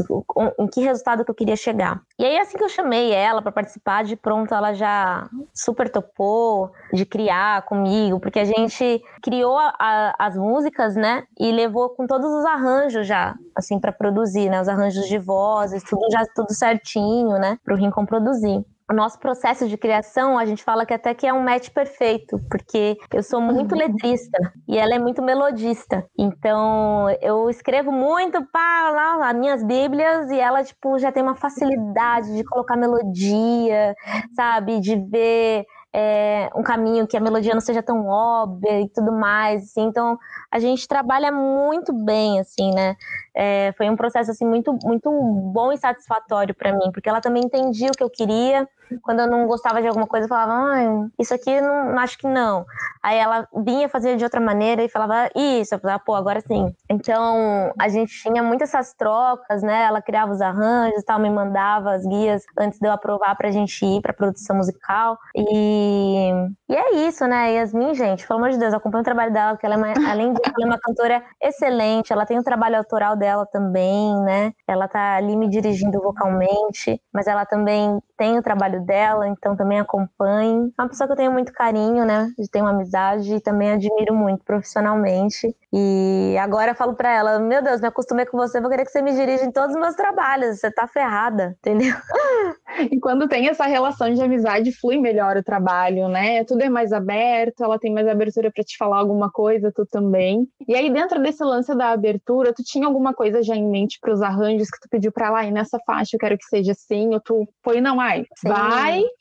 em que resultado que eu queria chegar. E aí, assim que eu chamei ela para participar, de pronto ela já super topou de criar comigo, porque a gente criou a, as músicas, né? E levou com todos os arranjos já, assim, para produzir, né? Os arranjos de vozes, tudo já tudo certinho, né? Para o Rincon produzir o nosso processo de criação, a gente fala que até que é um match perfeito, porque eu sou muito uhum. letrista e ela é muito melodista. Então, eu escrevo muito para lá as minhas bíblias e ela tipo já tem uma facilidade de colocar melodia, sabe, de ver é, um caminho que a melodia não seja tão óbvia e tudo mais, assim. Então, a gente trabalha muito bem, assim, né? É, foi um processo, assim, muito, muito bom e satisfatório para mim, porque ela também entendia o que eu queria, quando eu não gostava de alguma coisa, eu falava, ah, isso aqui não acho que não. Aí ela vinha fazer de outra maneira e falava, isso, eu falava, pô, agora sim. Então a gente tinha muitas essas trocas, né? Ela criava os arranjos tal, me mandava as guias antes de eu aprovar pra gente ir pra produção musical. E, e é isso, né? Yasmin, gente, pelo amor de Deus, eu acompanho o trabalho dela, porque ela é uma, além de ela é uma cantora excelente, ela tem o trabalho autoral dela também, né? Ela tá ali me dirigindo vocalmente, mas ela também tem o trabalho dela, então também acompanho. É uma pessoa que eu tenho muito carinho, né? Tenho uma amizade e também admiro muito profissionalmente. E agora eu falo pra ela: Meu Deus, me acostumei com você, vou querer que você me dirija em todos os meus trabalhos. Você tá ferrada, entendeu? E quando tem essa relação de amizade, flui melhor o trabalho, né? Tudo é mais aberto, ela tem mais abertura para te falar alguma coisa, tu também. E aí, dentro desse lance da abertura, tu tinha alguma coisa já em mente para os arranjos que tu pediu para lá, e nessa faixa eu quero que seja assim, ou tu foi, não, ai, Sim. vai,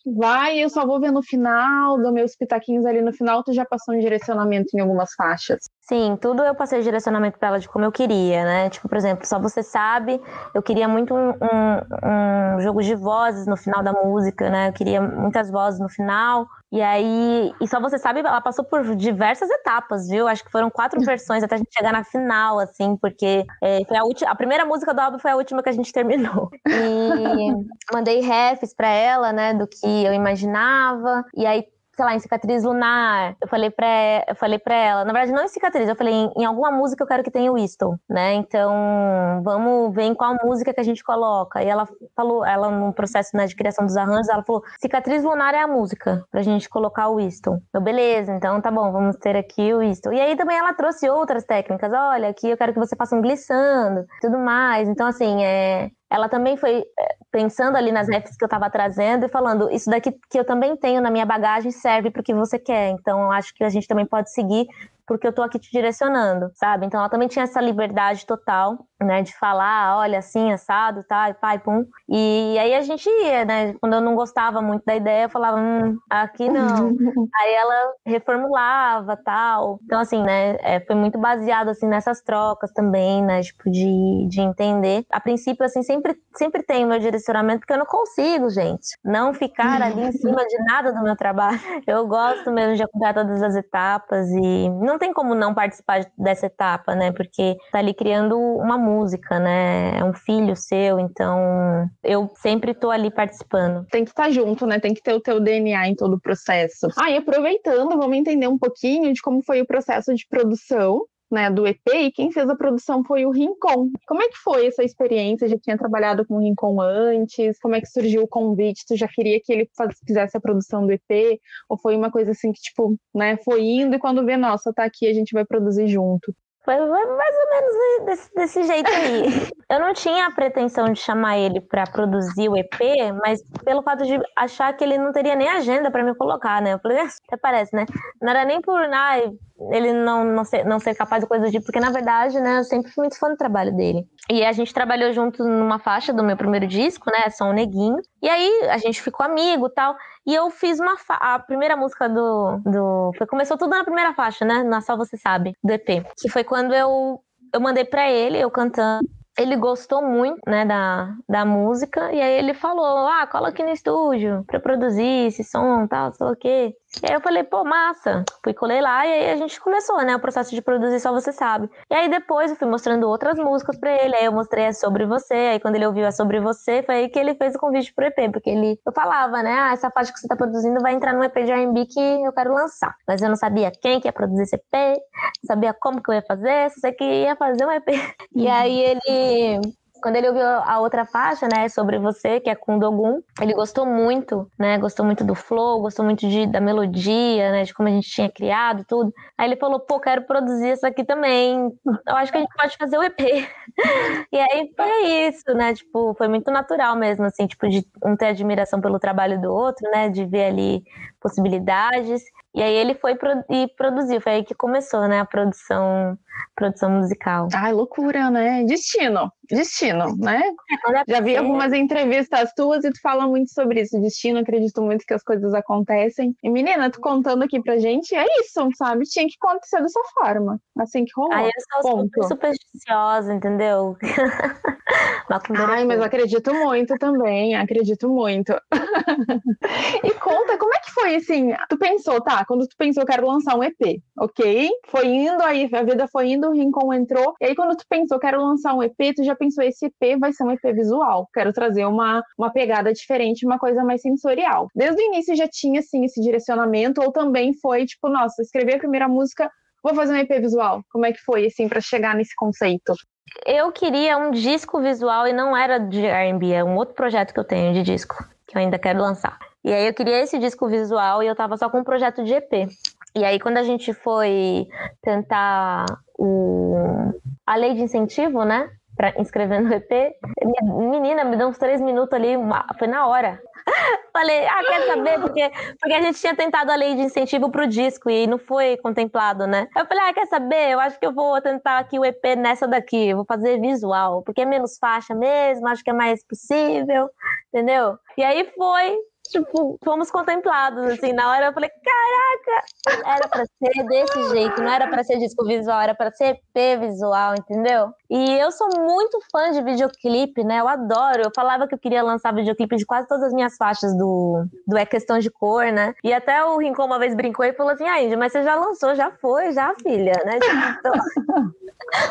vai, eu só vou ver no final, dou meus pitaquinhos ali no final, tu já passou um direcionamento em algumas faixas. Sim, tudo eu passei direcionamento para ela de como eu queria, né? Tipo, por exemplo, só você sabe, eu queria muito um, um, um, jogo de vozes no final da música, né? Eu queria muitas vozes no final. E aí, e só você sabe, ela passou por diversas etapas, viu? Acho que foram quatro versões até a gente chegar na final, assim, porque é, foi a última, a primeira música do álbum foi a última que a gente terminou. E mandei refs para ela, né, do que eu imaginava. E aí sei lá, em cicatriz lunar. Eu falei pra, eu falei pra ela, na verdade, não em cicatriz, eu falei, em, em alguma música eu quero que tenha o Whistle, né? Então, vamos ver em qual música que a gente coloca. E ela falou, ela no processo né, de criação dos arranjos, ela falou, cicatriz lunar é a música pra gente colocar o Whistle. Eu, beleza, então tá bom, vamos ter aqui o Whistle. E aí também ela trouxe outras técnicas, olha, aqui eu quero que você faça um glissando, tudo mais. Então, assim, é, ela também foi é, pensando ali nas refs que eu estava trazendo e falando, isso daqui que eu também tenho na minha bagagem serve para o que você quer. Então, acho que a gente também pode seguir porque eu tô aqui te direcionando, sabe? Então ela também tinha essa liberdade total, né, de falar, olha, assim, assado, tá, e pai, pum. E aí a gente ia, né? Quando eu não gostava muito da ideia, eu falava, hum, aqui não. aí ela reformulava, tal. Então, assim, né, é, foi muito baseado, assim, nessas trocas também, né, tipo, de, de entender. A princípio, assim, sempre, sempre tem o meu direcionamento, porque eu não consigo, gente, não ficar ali em cima de nada do meu trabalho. Eu gosto mesmo de acompanhar todas as etapas e não tem como não participar dessa etapa, né? Porque tá ali criando uma música, né? É um filho seu, então eu sempre tô ali participando. Tem que estar tá junto, né? Tem que ter o teu DNA em todo o processo. Ah, e aproveitando, vamos entender um pouquinho de como foi o processo de produção né, do EP e quem fez a produção foi o Rincon. Como é que foi essa experiência? Já tinha trabalhado com o Rincon antes? Como é que surgiu o convite? Tu já queria que ele fizesse a produção do EP? Ou foi uma coisa assim que, tipo, né, foi indo e quando vê, nossa, tá aqui, a gente vai produzir junto? Foi mais ou menos desse, desse jeito aí. Eu não tinha a pretensão de chamar ele para produzir o EP, mas pelo fato de achar que ele não teria nem agenda para me colocar, né? Eu falei, ah, até parece, né? Não era nem por ah, ele não, não, ser, não ser capaz de coisa do tipo, porque na verdade, né, eu sempre fui muito fã do trabalho dele. E a gente trabalhou junto numa faixa do meu primeiro disco, né? Só um neguinho. E aí a gente ficou amigo tal. E eu fiz uma fa... a primeira música do, do. Foi, começou tudo na primeira faixa, né? Na Só Você Sabe, do EP. Que foi quando eu, eu mandei para ele, eu cantando ele gostou muito, né, da, da música, e aí ele falou, ah, cola aqui no estúdio pra produzir esse som, tal, sei o quê. E aí eu falei, pô, massa. Fui colei lá e aí a gente começou, né? O processo de produzir Só Você Sabe. E aí depois eu fui mostrando outras músicas pra ele. Aí eu mostrei a Sobre Você. Aí quando ele ouviu a Sobre Você, foi aí que ele fez o convite pro EP. Porque ele, eu falava, né? Ah, essa faixa que você tá produzindo vai entrar no EP de R&B que eu quero lançar. Mas eu não sabia quem que ia produzir esse EP. Não sabia como que eu ia fazer. Só sei que ia fazer um EP. E aí ele quando ele ouviu a outra faixa, né, sobre você, que é com Dogun, ele gostou muito, né, gostou muito do flow, gostou muito de, da melodia, né, de como a gente tinha criado tudo. Aí ele falou, pô, quero produzir isso aqui também. Eu acho que a gente pode fazer o EP. e aí foi isso, né, tipo, foi muito natural mesmo, assim, tipo, de um ter admiração pelo trabalho do outro, né, de ver ali possibilidades. E aí ele foi pro, e produziu, foi aí que começou, né, a produção, produção musical. Ai, loucura, né? Destino, destino, né? É, Já vi algumas entrevistas tuas e tu fala muito sobre isso, destino, acredito muito que as coisas acontecem. E menina, tu contando aqui pra gente, é isso, sabe? Tinha que acontecer dessa forma, assim que rolou. Aí eu sou super supersticiosa, entendeu? Ai, mas acredito muito também, acredito muito. e conta, como é que foi, assim, tu pensou, tá, quando tu pensou, quero lançar um EP, ok? Foi indo, aí a vida foi indo, o Rincon entrou. E aí, quando tu pensou, quero lançar um EP, tu já pensou, esse EP vai ser um EP visual. Quero trazer uma, uma pegada diferente, uma coisa mais sensorial. Desde o início já tinha, assim, esse direcionamento, ou também foi, tipo, nossa, escrevi a primeira música, vou fazer um EP visual. Como é que foi, assim, para chegar nesse conceito? Eu queria um disco visual e não era de R&B, é um outro projeto que eu tenho de disco, que eu ainda quero lançar. E aí eu queria esse disco visual e eu tava só com um projeto de EP. E aí quando a gente foi tentar o... a lei de incentivo, né? pra inscrever no EP. Menina, me deu uns três minutos ali, uma, foi na hora. Falei, ah, quer saber? Porque, porque a gente tinha tentado a lei de incentivo pro disco e não foi contemplado, né? Eu falei, ah, quer saber? Eu acho que eu vou tentar aqui o EP nessa daqui, vou fazer visual, porque é menos faixa mesmo, acho que é mais possível, entendeu? E aí foi, tipo, fomos contemplados, assim, na hora eu falei, caraca, era pra ser desse jeito, não era pra ser disco visual, era pra ser EP visual, entendeu? E eu sou muito fã de videoclipe, né, eu adoro, eu falava que eu queria lançar videoclipe de quase todas as minhas faixas do, do É Questão de Cor, né, e até o Rincon uma vez brincou e falou assim, ah, mas você já lançou, já foi, já, filha, né, então...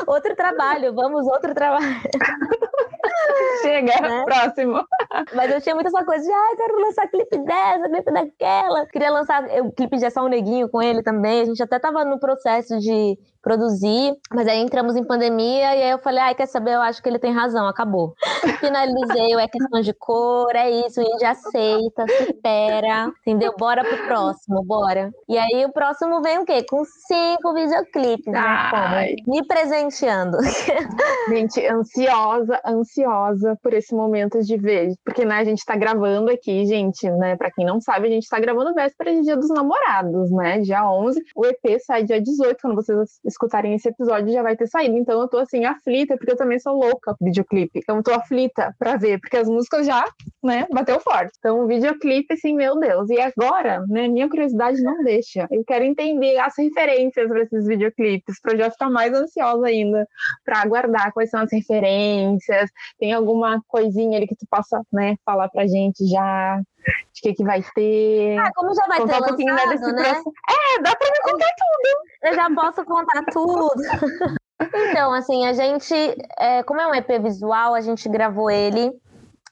outro trabalho, vamos, outro trabalho. Chega, né? próximo. Mas eu tinha muita essa coisa de, ai, quero lançar clipe dessa, clipe daquela. Queria lançar o clipe de Só um Neguinho com ele também. A gente até tava no processo de produzir, mas aí entramos em pandemia e aí eu falei, ai, quer saber? Eu acho que ele tem razão, acabou. Finalizei, é questão de cor, é isso, a gente aceita, se espera, entendeu? Bora pro próximo, bora. E aí o próximo vem o quê? Com cinco videoclipes, né? Me presenteando. Gente, ansiosa, ansiosa por esse momento de ver, porque né, a gente tá gravando aqui, gente, né? Pra quem não sabe, a gente tá gravando véspera de Dia dos Namorados, né? Dia 11. O EP sai dia 18, quando vocês escutarem esse episódio já vai ter saído. Então eu tô assim, aflita, porque eu também sou louca com videoclipe. Então eu tô aflita pra ver, porque as músicas já, né, bateu forte. Então o videoclipe, assim, meu Deus. E agora, né, minha curiosidade não deixa. Eu quero entender as referências para esses videoclipes, pra eu já ficar mais ansiosa ainda pra aguardar quais são as referências. Tem alguma coisinha ali que tu possa, né, falar pra gente já de que, que vai ter. Ah, como já vai contar ter um pouquinho né, desse né? Processo. É, dá pra me contar tudo. Eu já posso contar tudo. então, assim, a gente, é, como é um EP visual, a gente gravou ele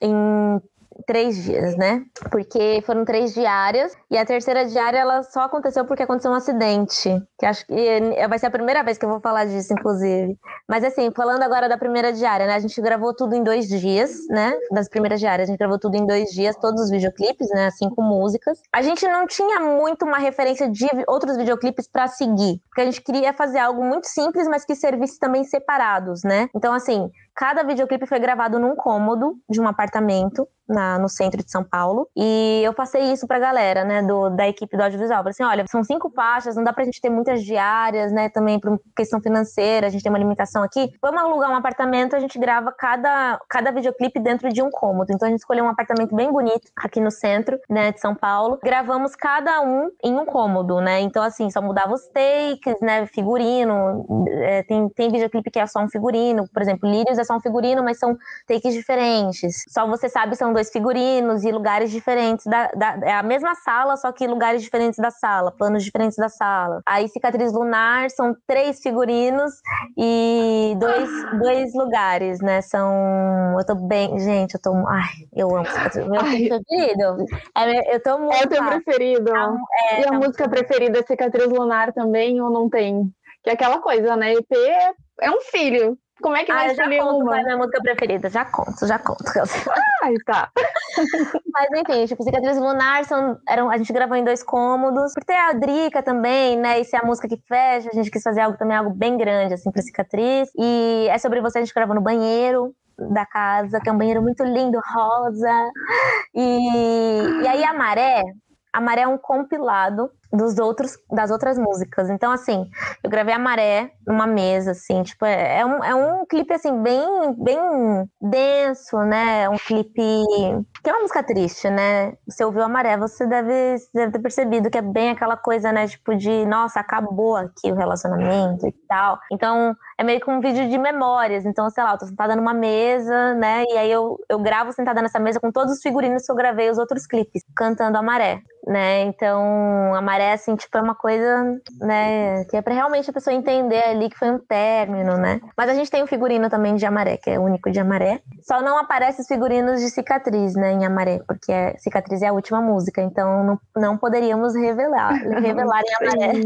em três dias, né? Porque foram três diárias e a terceira diária ela só aconteceu porque aconteceu um acidente. Que acho que é, vai ser a primeira vez que eu vou falar disso, inclusive. Mas assim, falando agora da primeira diária, né? A gente gravou tudo em dois dias, né? Das primeiras diárias, a gente gravou tudo em dois dias, todos os videoclipes, né? Cinco músicas. A gente não tinha muito uma referência de outros videoclipes para seguir, porque a gente queria fazer algo muito simples, mas que servisse também separados, né? Então, assim, Cada videoclipe foi gravado num cômodo de um apartamento na, no centro de São Paulo. E eu passei isso pra galera, né, do, da equipe do audiovisual. Falei assim: olha, são cinco faixas, não dá pra gente ter muitas diárias, né, também por questão financeira, a gente tem uma limitação aqui. Vamos alugar um apartamento, a gente grava cada, cada videoclipe dentro de um cômodo. Então a gente escolheu um apartamento bem bonito aqui no centro, né, de São Paulo. Gravamos cada um em um cômodo, né? Então, assim, só mudava os takes, né, figurino. É, tem, tem videoclipe que é só um figurino, por exemplo, Lírios é só um figurino, mas são takes diferentes. Só você sabe são dois figurinos e lugares diferentes. Da, da, é a mesma sala, só que lugares diferentes da sala, planos diferentes da sala. Aí, Cicatriz Lunar são três figurinos e dois, dois lugares, né? São. Eu tô bem. Gente, eu tô. Ai, eu amo Cicatriz. Meu preferido. É, eu tô muito. É o teu preferido. É, e a tá música preferida é Cicatriz Lunar também ou não tem? Que é aquela coisa, né? EP é um filho. Como é que vai ah, escolher conto uma? Qual é minha música preferida? Já conto, já conto. Ai, tá. Mas enfim, tipo, Cicatriz Lunar são, eram, a gente gravou em dois cômodos. Por ter a Drica também, né? E ser a música que fecha, a gente quis fazer algo também, algo bem grande, assim, pra Cicatriz. E é sobre você, a gente gravou no banheiro da casa, que é um banheiro muito lindo, rosa. E, e aí a Maré, a Maré é um compilado dos outros, das outras músicas. Então, assim, eu gravei a Maré numa mesa, assim, tipo, é, é, um, é um clipe, assim, bem, bem denso, né? Um clipe que é uma música triste, né? Você ouviu a Maré, você deve, deve ter percebido que é bem aquela coisa, né? Tipo, de, nossa, acabou aqui o relacionamento e tal. Então, é meio que um vídeo de memórias. Então, sei lá, eu tô sentada numa mesa, né? E aí eu, eu gravo sentada nessa mesa com todos os figurinos que eu gravei os outros clipes, cantando a Maré, né? Então, a Maré parece, assim, tipo, é uma coisa, né, que é pra realmente a pessoa entender ali que foi um término, né? Mas a gente tem um figurino também de Amaré, que é o único de Amaré. Só não aparece os figurinos de Cicatriz, né, em Amaré, porque é, Cicatriz é a última música, então não, não poderíamos revelar, revelar em Amaré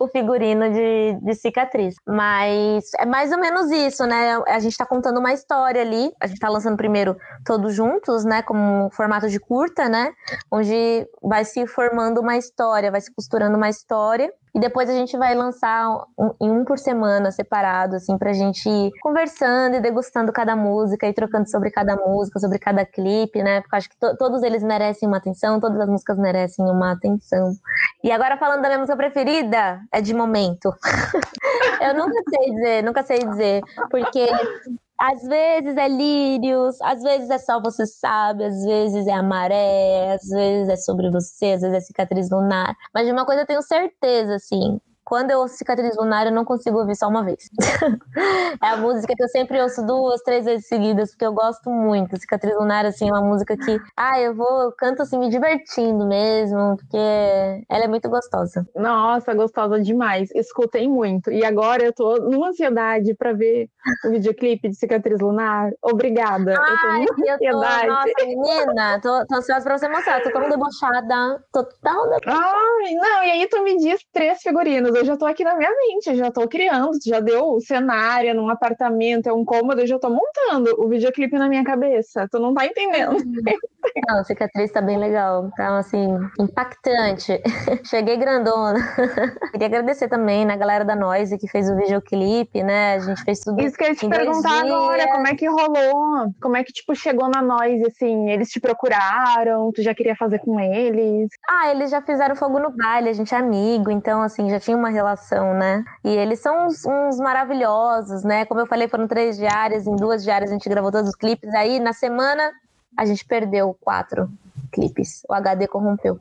o figurino de, de cicatriz. Mas é mais ou menos isso, né? A gente tá contando uma história ali. A gente tá lançando primeiro todos juntos, né? Como um formato de curta, né? Onde vai se formando uma história, vai se costurando uma história. E depois a gente vai lançar um, um por semana, separado, assim, pra gente ir conversando e degustando cada música e trocando sobre cada música, sobre cada clipe, né? Porque eu acho que to todos eles merecem uma atenção, todas as músicas merecem uma atenção. E agora falando da minha música preferida, é de momento. eu nunca sei dizer, nunca sei dizer, porque às vezes é lírios, às vezes é só você sabe, às vezes é a maré, às vezes é sobre você, às vezes é cicatriz lunar. Mas de uma coisa eu tenho certeza, assim, quando eu ouço cicatriz lunar, eu não consigo ouvir só uma vez. é a música que eu sempre ouço duas, três vezes seguidas, porque eu gosto muito. Cicatriz lunar, assim, é uma música que, ah, eu vou, eu canto assim, me divertindo mesmo, porque ela é muito gostosa. Nossa, gostosa demais. Escutei muito. E agora eu tô numa ansiedade pra ver o videoclipe de Cicatriz Lunar. Obrigada. Ai, eu tô eu tô, nossa, menina, tô, tô ansiosa pra você mostrar. Tô tão debochada, tô tão debochada. Ai, não, e aí tu me diz três figurinos eu já tô aqui na minha mente, já tô criando, já deu o cenário num apartamento, é um cômodo, eu já tô montando o videoclipe na minha cabeça. Tu não tá entendendo. Não, cicatriz tá bem legal, tá assim, impactante. Cheguei grandona. Queria agradecer também na galera da Noise que fez o videoclipe, né? A gente fez tudo. Isso que eu ia te perguntar agora, como é que rolou? Como é que, tipo, chegou na Noise, assim? Eles te procuraram? Tu já queria fazer com eles? Ah, eles já fizeram fogo no baile, a gente é amigo, então, assim, já tinha uma relação, né? E eles são uns, uns, maravilhosos, né? Como eu falei, foram três diárias, em duas diárias a gente gravou todos os clipes. Aí na semana a gente perdeu quatro clipes. O HD corrompeu.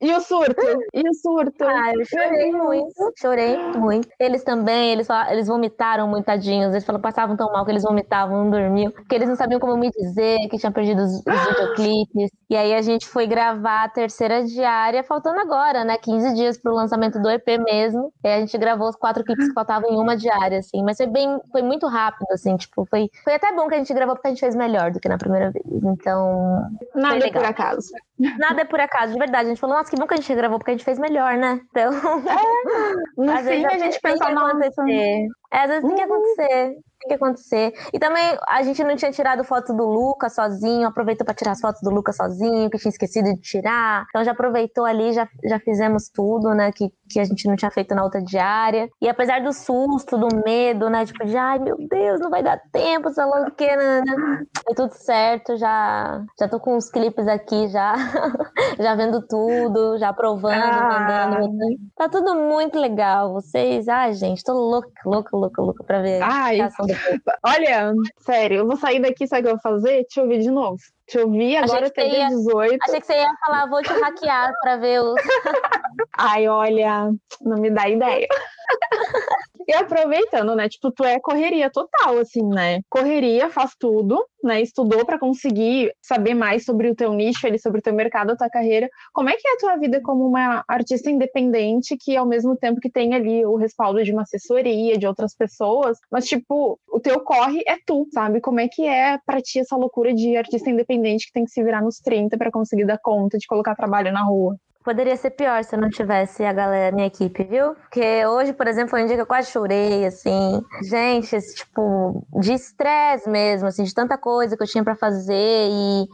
E o surto? E o surto? Ah, eu chorei muito, chorei muito. Eles também, eles, eles vomitaram muito, tadinhos. Eles falaram, passavam tão mal que eles vomitavam, não dormiam. Porque eles não sabiam como me dizer, que tinham perdido os, os videoclipes. E aí a gente foi gravar a terceira diária, faltando agora, né? 15 dias pro lançamento do EP mesmo. E a gente gravou os quatro clipes que faltavam em uma diária, assim. Mas foi bem, foi muito rápido, assim, tipo, foi, foi até bom que a gente gravou porque a gente fez melhor do que na primeira vez. Então. Nada é por acaso. Nada é por acaso, de verdade. A gente falou, nossa, que bom que a gente gravou, porque a gente fez melhor, né? Então. É, no fim, a gente pensa, nossa. É, às vezes tem que uhum. acontecer tem que acontecer. E também a gente não tinha tirado foto do Lucas sozinho, aproveitou para tirar as fotos do Lucas sozinho, que tinha esquecido de tirar. Então já aproveitou ali, já, já fizemos tudo, né, que, que a gente não tinha feito na outra diária. E apesar do susto, do medo, né, tipo de, ai meu Deus, não vai dar tempo, sei lá o que, né, né, foi tudo certo, já, já tô com os clipes aqui, já, já vendo tudo, já aprovando, ah. mandando, mandando. Tá tudo muito legal. Vocês, ai gente, tô louca, louca, louca, louca pra ver ai, Olha, sério, eu vou sair daqui, sabe o que eu vou fazer? Te ouvir de novo. Te ouvir agora até dia 18. Achei que você ia falar, vou te hackear pra ver os. Ai, olha, não me dá ideia. E aproveitando, né? Tipo, tu é correria total, assim, né? Correria, faz tudo, né? Estudou para conseguir saber mais sobre o teu nicho, ali, sobre o teu mercado, a tua carreira. Como é que é a tua vida como uma artista independente que, ao mesmo tempo que tem ali o respaldo de uma assessoria, de outras pessoas, mas, tipo, o teu corre é tu, sabe? Como é que é pra ti essa loucura de artista independente que tem que se virar nos 30 para conseguir dar conta de colocar trabalho na rua? Poderia ser pior se eu não tivesse a galera, minha equipe, viu? Porque hoje, por exemplo, foi um dia que eu quase chorei, assim. Gente, esse, tipo, de estresse mesmo, assim, de tanta coisa que eu tinha para fazer e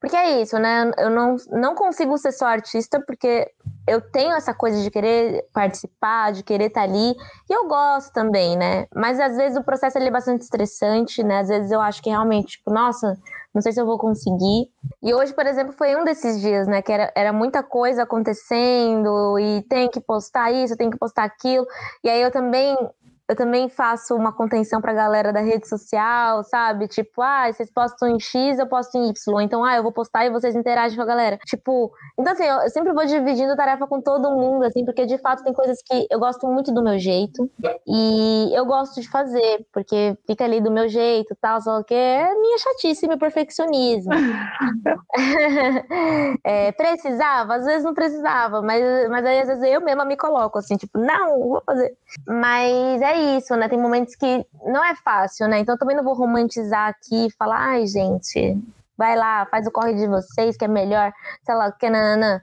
porque é isso, né? Eu não, não consigo ser só artista porque eu tenho essa coisa de querer participar, de querer estar tá ali, e eu gosto também, né? Mas às vezes o processo é bastante estressante, né? Às vezes eu acho que realmente, tipo, nossa, não sei se eu vou conseguir. E hoje, por exemplo, foi um desses dias, né? Que era, era muita coisa acontecendo e tem que postar isso, tem que postar aquilo. E aí eu também eu também faço uma contenção pra galera da rede social, sabe? Tipo, ah, vocês postam em X, eu posto em Y. Então, ah, eu vou postar e vocês interagem com a galera. Tipo, então assim, eu sempre vou dividindo tarefa com todo mundo, assim, porque de fato tem coisas que eu gosto muito do meu jeito e eu gosto de fazer, porque fica ali do meu jeito tal, só que é minha chatice, meu perfeccionismo. é, precisava? Às vezes não precisava, mas, mas aí às vezes eu mesma me coloco assim, tipo, não, vou fazer. Mas é isso, né? Tem momentos que não é fácil, né? Então eu também não vou romantizar aqui e falar, ai, gente, vai lá, faz o corre de vocês, que é melhor, sei lá, que nanana.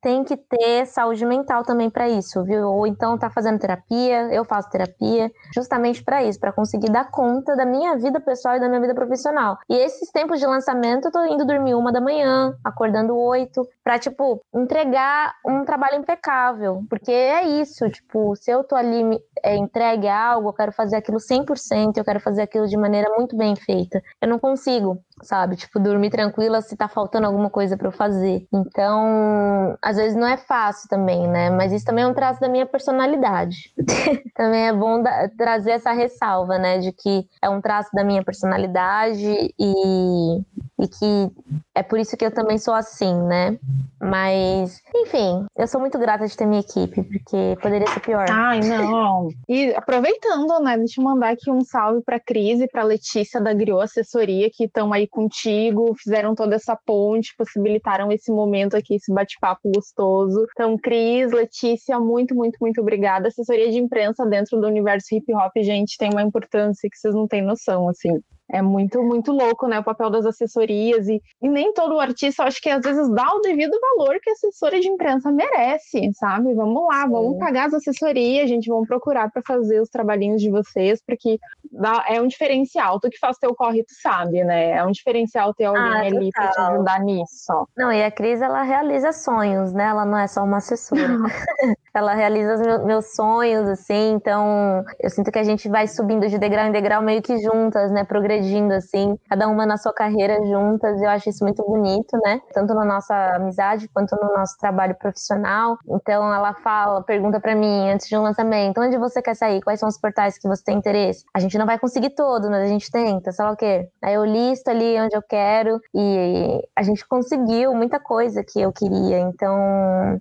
tem que ter saúde mental também para isso, viu? Ou então tá fazendo terapia, eu faço terapia, justamente para isso, para conseguir dar conta da minha vida pessoal e da minha vida profissional. E esses tempos de lançamento, eu tô indo dormir uma da manhã, acordando oito, para tipo entregar um trabalho impecável, porque é isso, tipo, se eu tô ali é, entregue algo, eu quero fazer aquilo 100%, eu quero fazer aquilo de maneira muito bem feita. Eu não consigo, sabe? Tipo, dormir tranquila se tá faltando alguma coisa para eu fazer. Então, às vezes não é fácil também, né? Mas isso também é um traço da minha personalidade. também é bom da, trazer essa ressalva, né? De que é um traço da minha personalidade e, e que é por isso que eu também sou assim, né? Mas, enfim, eu sou muito grata de ter minha equipe, porque poderia ser pior. Ai, não. E aproveitando, né? Deixa eu mandar aqui um salve pra Cris e pra Letícia da Griot Assessoria, que estão aí contigo, fizeram toda essa ponte, possibilitaram esse momento aqui, esse bate-papo gostoso. Então, Cris, Letícia, muito, muito, muito obrigada. Assessoria de imprensa dentro do universo hip hop, gente, tem uma importância que vocês não têm noção, assim é muito, muito louco, né? O papel das assessorias e, e nem todo artista, acho que às vezes dá o devido valor que a assessora de imprensa merece, sabe? Vamos lá, Sim. vamos pagar as assessorias, gente, vamos procurar para fazer os trabalhinhos de vocês, porque dá, é um diferencial. Tu que faz teu corre, tu sabe, né? É um diferencial ter alguém ah, ali para te ajudar nisso. Não, e a Cris, ela realiza sonhos, né? Ela não é só uma assessora. ela realiza os meus sonhos, assim, então eu sinto que a gente vai subindo de degrau em degrau meio que juntas, né? Progredindo assim, cada uma na sua carreira juntas. Eu acho isso muito bonito, né? Tanto na nossa amizade quanto no nosso trabalho profissional. Então, ela fala, pergunta para mim antes de um lançamento: onde você quer sair? Quais são os portais que você tem interesse? A gente não vai conseguir todos, mas a gente tenta, sei lá o quê. Aí eu listo ali onde eu quero e a gente conseguiu muita coisa que eu queria. Então,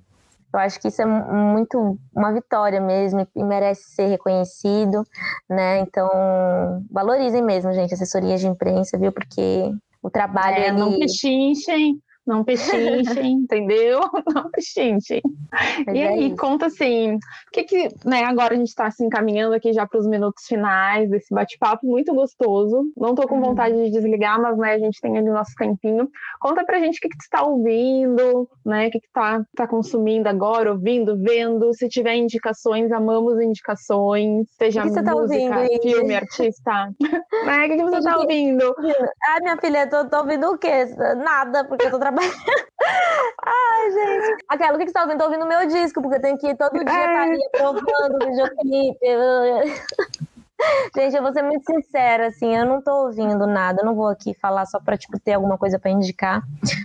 eu acho que isso é muito uma vitória mesmo e merece ser reconhecido, né? Então, valorizem mesmo, gente, assessoria de imprensa, viu? Porque o trabalho. É, ele... Não pechinchem, não pechinchem, entendeu? Não pechinchem. e é aí, isso. conta assim, o que que, né, agora a gente está se assim, encaminhando aqui já para os minutos finais desse bate-papo muito gostoso. Não estou com uhum. vontade de desligar, mas, né, a gente tem ali o nosso tempinho. Conta pra gente o que que tu está ouvindo, né, o que que tá, tá consumindo agora, ouvindo, vendo. Se tiver indicações, amamos indicações. Seja que que tá música, tá ouvindo, filme, artista. né, o que que você está ouvindo? Ah, minha filha, eu tô, tô ouvindo o quê? Nada, porque eu tô trabalhando Ai, gente. Aquela, o que você tá ouvindo? Tô ouvindo meu disco, porque eu tenho que ir todo dia estar tá ali aprovando o videoclipe. Gente, eu vou ser muito sincera, assim, eu não tô ouvindo nada, eu não vou aqui falar só pra, tipo, ter alguma coisa para indicar,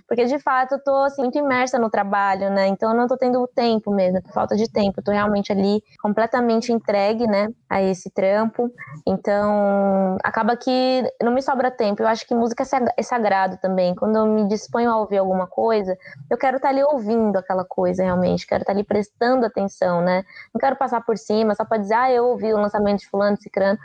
porque de fato eu tô, assim, muito imersa no trabalho, né, então eu não tô tendo tempo mesmo, por falta de tempo, eu tô realmente ali completamente entregue, né, a esse trampo, então acaba que não me sobra tempo, eu acho que música é sagrado também, quando eu me disponho a ouvir alguma coisa, eu quero estar tá ali ouvindo aquela coisa realmente, quero estar tá ali prestando atenção, né, não quero passar por cima só pra dizer, ah, eu ouvi o lançamento de fulano, ciclano, 嗯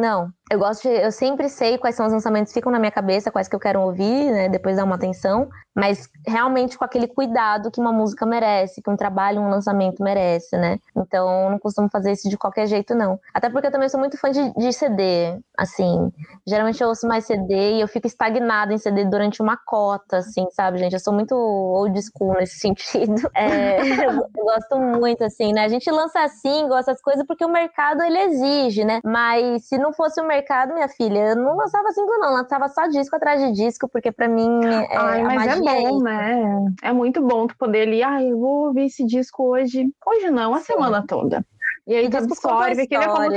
não, eu gosto de, eu sempre sei quais são os lançamentos que ficam na minha cabeça, quais que eu quero ouvir, né, depois dar uma atenção, mas realmente com aquele cuidado que uma música merece, que um trabalho, um lançamento merece, né? Então, eu não costumo fazer isso de qualquer jeito, não. Até porque eu também sou muito fã de, de CD, assim. Geralmente eu ouço mais CD e eu fico estagnada em CD durante uma cota, assim, sabe, gente? Eu sou muito old school nesse sentido. É, eu, gosto muito, assim, né? A gente lança single, essas coisas, porque o mercado, ele exige, né? Mas se não fosse o mercado, minha filha, eu não lançava single, não. Lançava só disco atrás de disco, porque para mim é, Ai, mas é bom, né? É muito bom tu poder ali, ah, eu vou ouvir esse disco hoje. Hoje não, a Sim. semana toda. E aí e tu absorve aquele é como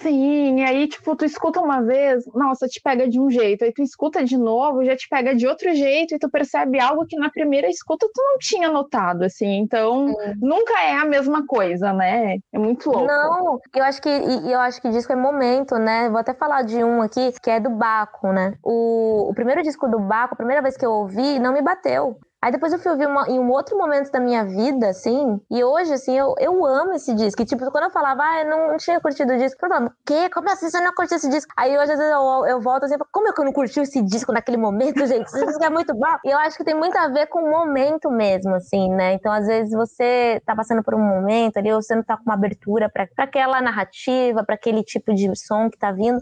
Sim, e aí, tipo, tu escuta uma vez, nossa, te pega de um jeito, aí tu escuta de novo, já te pega de outro jeito, e tu percebe algo que na primeira escuta tu não tinha notado, assim, então Sim. nunca é a mesma coisa, né? É muito louco. Não, eu acho que eu acho que disco é momento, né? Vou até falar de um aqui, que é do Baco, né? O, o primeiro disco do Baco, a primeira vez que eu ouvi, não me bateu. Aí depois eu fui ouvir uma, em um outro momento da minha vida, assim, e hoje, assim, eu, eu amo esse disco. E, tipo, quando eu falava, ah, eu não, tinha curtido o disco, eu falava, o quê? Como assim você não curtiu esse disco? Aí hoje, às vezes, eu, eu volto assim, como é que eu não curti esse disco naquele momento, gente? Esse disco é muito bom. E eu acho que tem muito a ver com o momento mesmo, assim, né? Então, às vezes, você tá passando por um momento ali, ou você não tá com uma abertura para aquela narrativa, para aquele tipo de som que tá vindo,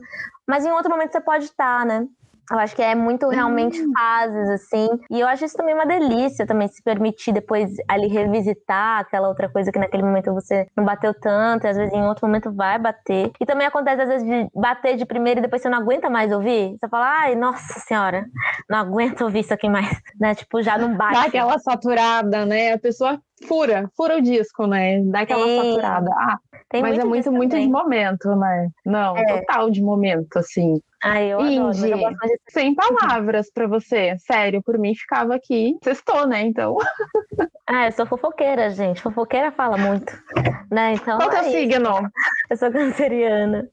mas em outro momento você pode estar, tá, né? Eu acho que é muito realmente Hum. fases, assim. E eu acho isso também uma delícia, também se permitir depois ali revisitar aquela outra coisa que naquele momento você não bateu tanto, e às vezes em outro momento vai bater. E também acontece às vezes de bater de primeiro e depois você não aguenta mais ouvir. Você fala, ai, nossa senhora, não aguento ouvir isso aqui mais. Né? Tipo, já não bate. Dá aquela saturada, né? A pessoa fura, fura o disco, né? Dá aquela Sim. saturada. Ah, Tem mas é muito, muito de momento, né? Não, É. total de momento, assim. Ai, eu adoro, Indy, mais de sem palavras pra você. Sério, por mim ficava aqui. Sextou, né? Então. Ah, eu sou fofoqueira, gente. Fofoqueira fala muito. Né? Então, Qual é o é isso. signo? Eu sou canceriana.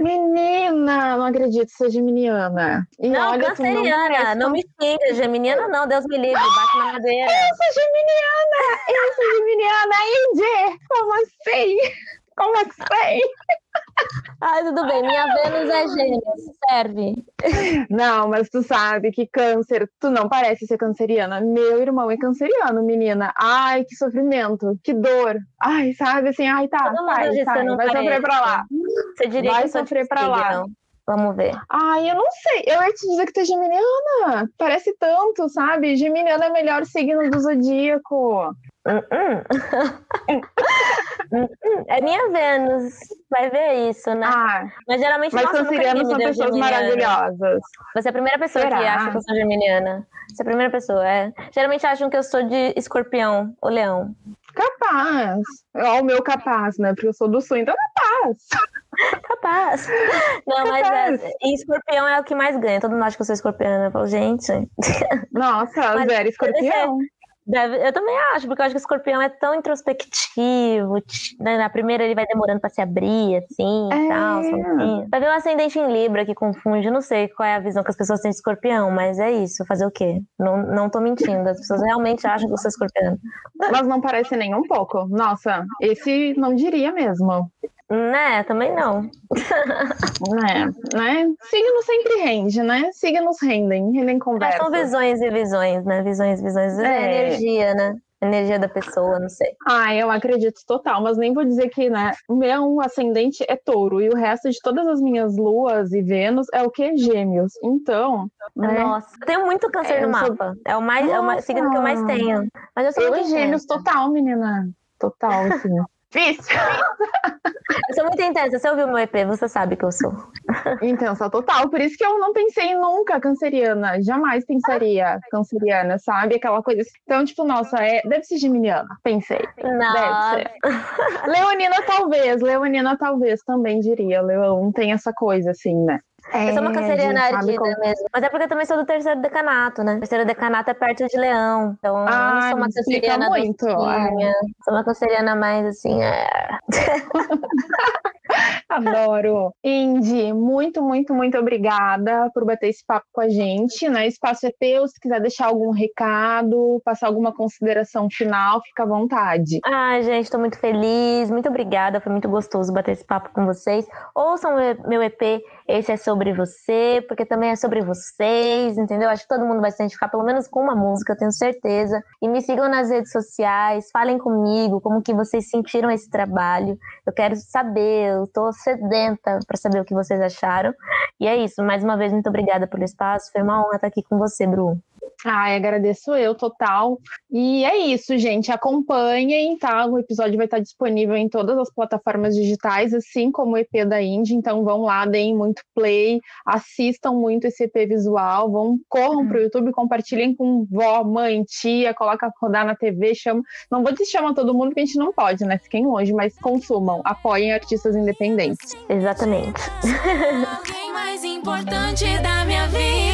Menina, não acredito que seja geminiana. E não, tu não canceriana. Não, com- me xinga. Geminiana não, Deus me livre. Bate na madeira. Eu sou geminiana! Eu sou geminiana, Indy! Como assim? Como assim? Ai, tudo bem. Minha Vênus é gêmeos. Serve. Não, mas tu sabe que câncer, tu não parece ser canceriana. Meu irmão é canceriano, menina. Ai, que sofrimento, que dor. Ai, sabe assim, ai, tá, Todo sai, sai, não vai sofrer parece. pra lá. Você diria Vai que sofrer pra lá. signo? Vamos ver. Ai, eu não sei. Eu ia te dizer que tu é geminiana. Parece tanto, sabe? Geminiana é o melhor signo do zodíaco. Hum, hum. É minha Vênus. Vai ver isso, né? Ah, Mas geralmente, mas nossa, cancerianos são pessoas geminiana. maravilhosas. Você é a primeira pessoa que Será? acha que eu sou geminiana. Você é a primeira pessoa, é. Geralmente acham que eu sou de escorpião ou leão. Capaz. Ó, o meu capaz, né? Porque eu sou do sul, então capaz. Capaz. Não, mas Capaz. é, e escorpião é o que mais ganha. Todo mundo acha que eu sou escorpiana. Eu falo, gente, Nossa, Mas zero escorpião. Deve- eu também acho, porque eu acho que o escorpião é tão introspectivo. né, Na primeira ele vai demorando pra se abrir, assim, e É. tal. Vai ver o ascendente em Libra que confunde. Não sei qual é a visão que as pessoas têm de escorpião, mas é isso. Fazer o quê? Não, não tô mentindo. As pessoas realmente acham que eu sou escorpiana. Mas não parece nem um pouco. Nossa, esse não diria mesmo. Né? Também não. Né? né? Signos sempre rende, né? Signos rendem, rendem É, conversa. são visões e visões, né? Visões, visões. É, É. energia, né? Energia da pessoa, não sei. Ah, eu acredito total, mas nem vou dizer que, né? O meu ascendente é touro e o resto de todas as minhas luas e Vênus é o que? Gêmeos. Então, né? Nossa, eu tenho muito câncer É, no eu sou- mapa. É o mais, é o mais signo que eu mais tenho. Mas eu sou Eu gêmeos total, menina. Total, assim. Difícil. Eu sou muito intensa. Você ouviu meu EP, você sabe que eu sou. Intensa total. Por isso que eu não pensei nunca canceriana. Jamais pensaria canceriana, sabe? Aquela coisa assim. Então, tipo, nossa, é... deve ser geminiana. Pensei. Não. Deve ser. Leonina, talvez. Leonina, talvez também diria. Leão tem essa coisa, assim, né? Eu sou uma É, canceriana ardida como- mesmo. Mas é porque eu também sou do terceiro decanato, né? O terceiro decanato é perto de leão. Então eu não Ah, sou uma canceriana muito, é. Sou uma canceriana mais assim. É... Adoro. Indy, muito, muito, muito obrigada por bater esse papo com a gente, né? O espaço é teu, se quiser deixar algum recado, passar alguma consideração final, fica à vontade. Ai, gente, tô muito feliz. Muito obrigada. Foi muito gostoso bater esse papo com vocês. Ouçam meu EP, esse é sobre você, porque também é sobre vocês, entendeu? Acho que todo mundo vai se identificar pelo menos com uma música, eu tenho certeza. E me sigam nas redes sociais, falem comigo como que vocês sentiram esse trabalho. Eu quero saber, eu tô sedenta para saber o que vocês acharam. E é isso, mais uma vez, muito obrigada pelo espaço. Foi uma honra estar aqui com você, Bru. Ai, agradeço eu, total. E é isso, gente. Acompanhem, tá? O episódio vai estar disponível em todas as plataformas digitais, assim como o EP da Indie. Então vão lá, deem muito play, assistam muito esse EP visual, vão, corram pro YouTube, compartilhem com vó, mãe, tia, coloca rodar na TV, chama. Não vou dizer chama todo mundo, porque a gente não pode, né? Fiquem longe, mas consumam, apoiem artistas independentes. Exatamente. Alguém mais importante da minha vida.